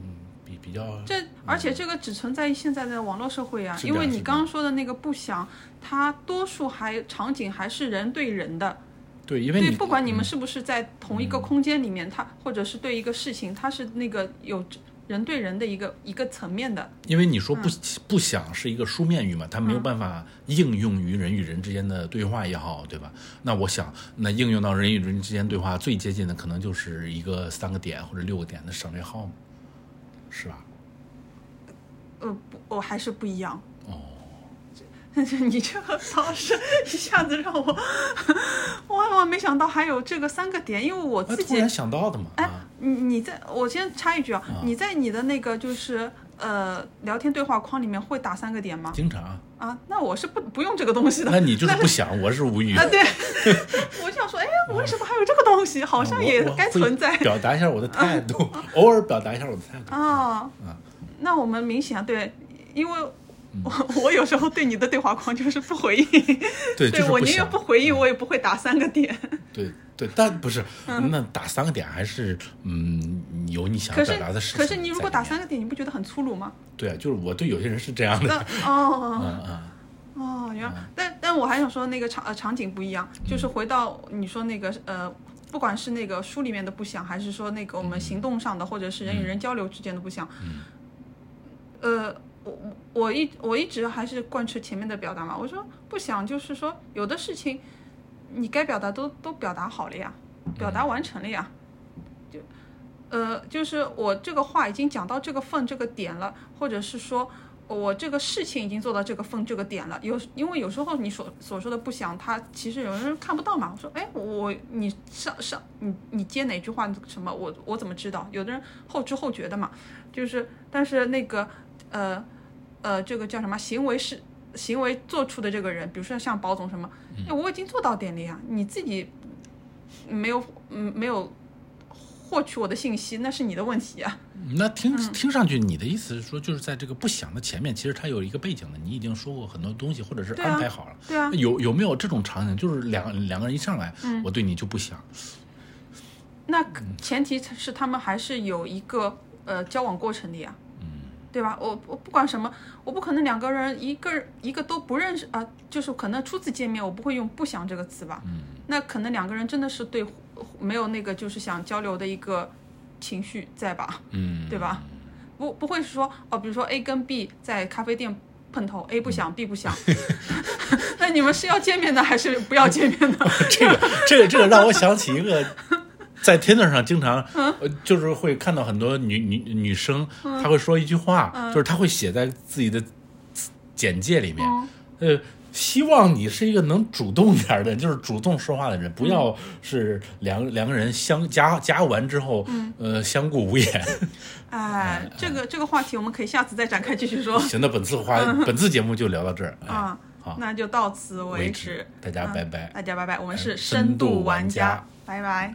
[SPEAKER 3] 比比较
[SPEAKER 2] 这而且这个只存在于现在的网络社会啊，因为你刚刚说的那个不想，它多数还场景还是人对人的，
[SPEAKER 3] 对，因为
[SPEAKER 2] 对，不管你们
[SPEAKER 3] 嗯。
[SPEAKER 2] 是不是在同一个空间里面，它或者是对一个事情，它是那个有人对人的一个一个层面的。
[SPEAKER 3] 因为你说
[SPEAKER 2] 嗯
[SPEAKER 3] 不、不想是一个书面语嘛，它没有办法应用于人与人之间的对话也好，对吧？那我想，那应用到人与人之间对话最接近的，可能就是一个三个点或者六个点的省略号嘛，是吧？
[SPEAKER 2] 呃，不，我还是不一样。
[SPEAKER 3] 哦，
[SPEAKER 2] 你这个方式一下子让我，万万没想到还有这个三个点，因为我自己
[SPEAKER 3] 那突然想到的嘛，
[SPEAKER 2] 哎
[SPEAKER 3] 啊，
[SPEAKER 2] 你你在我先插一句啊，你在你的那个就是呃聊天对话框里面会打三个点吗？
[SPEAKER 3] 经常。
[SPEAKER 2] 啊，那我是不不用这个东西的。
[SPEAKER 3] 那你就是不想，我是无语。
[SPEAKER 2] 啊，对，我想说，哎，我为什么还有这个东西？好像也该存在
[SPEAKER 3] 表达一下我的态度，偶尔表达一下我的态度。
[SPEAKER 2] 啊。那我们明显啊，对，因为我 我有时候对你的对话框就是不回应，
[SPEAKER 3] 对，就是
[SPEAKER 2] 我宁愿
[SPEAKER 3] 不
[SPEAKER 2] 回应，我也不会打三个点。
[SPEAKER 3] 对对，但不是，那打三个点还是嗯有你想表达的事情。
[SPEAKER 2] 可是你如果打三
[SPEAKER 3] 个，
[SPEAKER 2] 点，你不觉得很粗鲁吗？
[SPEAKER 3] 对啊，就是我对有些人是这样
[SPEAKER 2] 那
[SPEAKER 3] 的，
[SPEAKER 2] 哦。
[SPEAKER 3] 嗯嗯。
[SPEAKER 2] 哦，原来，但但我还想说那个场呃场景不一样，就是回到你说那个呃，不管是那个书里面的不想，还是说那个我们行动上的，或者是人与人交流之间的不想，呃，我我我一我一直还是贯彻前面的表达嘛，我说不想就是说有的事情你该表达都都表达好了呀，表达完成了呀，就呃就是我这个话已经讲到这个份这个点了，或者是说我这个事情已经做到这个份这个点了，有因为有时候你所所说的不想，他其实有人看不到嘛。我说，哎，我你上上你你接哪句话什么，我我怎么知道？有的人后知后觉的嘛，就是但是那个呃呃这个叫什么行为是行为做出的这个人，比如说像保总什么，哎，我已经做到点了呀，你自己没有嗯没有获取我的信息，那是你的问题呀。
[SPEAKER 3] 那听听上去，你的意思是说，就是在这个不想的前面，其实它有一个背景的，你已经说过很多东西，或者是安排好了。
[SPEAKER 2] 对啊
[SPEAKER 3] 有有没有这种场景？就是两两个人一上来，我对你就不想，
[SPEAKER 2] 那前提是他们还是有一个呃交往过程的呀，对吧？我我不管什么，我不可能两个人一个一个都不认识啊、就是可能初次见面我不会用不想这个词吧，嗯那可能两个人真的是对没有那个就是想交流的一个情绪在吧，
[SPEAKER 3] 嗯，
[SPEAKER 2] 对吧？不不会说哦，比如说 A 跟 B 在咖啡店碰头，A 不想，B 不想，那你们是要见面的还是不要见面的？
[SPEAKER 3] 这个这个这个让我想起一个，在 Tinder 上经常，呃，就是会看到很多女女女生，她会说一句话，就是她会写在自己的简介里面，呃。希望你是一个能主动点儿的，就是主动说话的人，不要是两两个人相加加完之后，呃，相顾无言。
[SPEAKER 2] 哎，这个这个话题我们可以下次再展开继续说。
[SPEAKER 3] 行，那本次话，本次节目就聊到这儿。哎
[SPEAKER 2] 啊，
[SPEAKER 3] 好，
[SPEAKER 2] 那就到此为
[SPEAKER 3] 为
[SPEAKER 2] 止。
[SPEAKER 3] 大家
[SPEAKER 2] 嗯
[SPEAKER 3] 拜拜。
[SPEAKER 2] 大家拜拜，我们是
[SPEAKER 3] 深度玩家
[SPEAKER 2] 拜拜。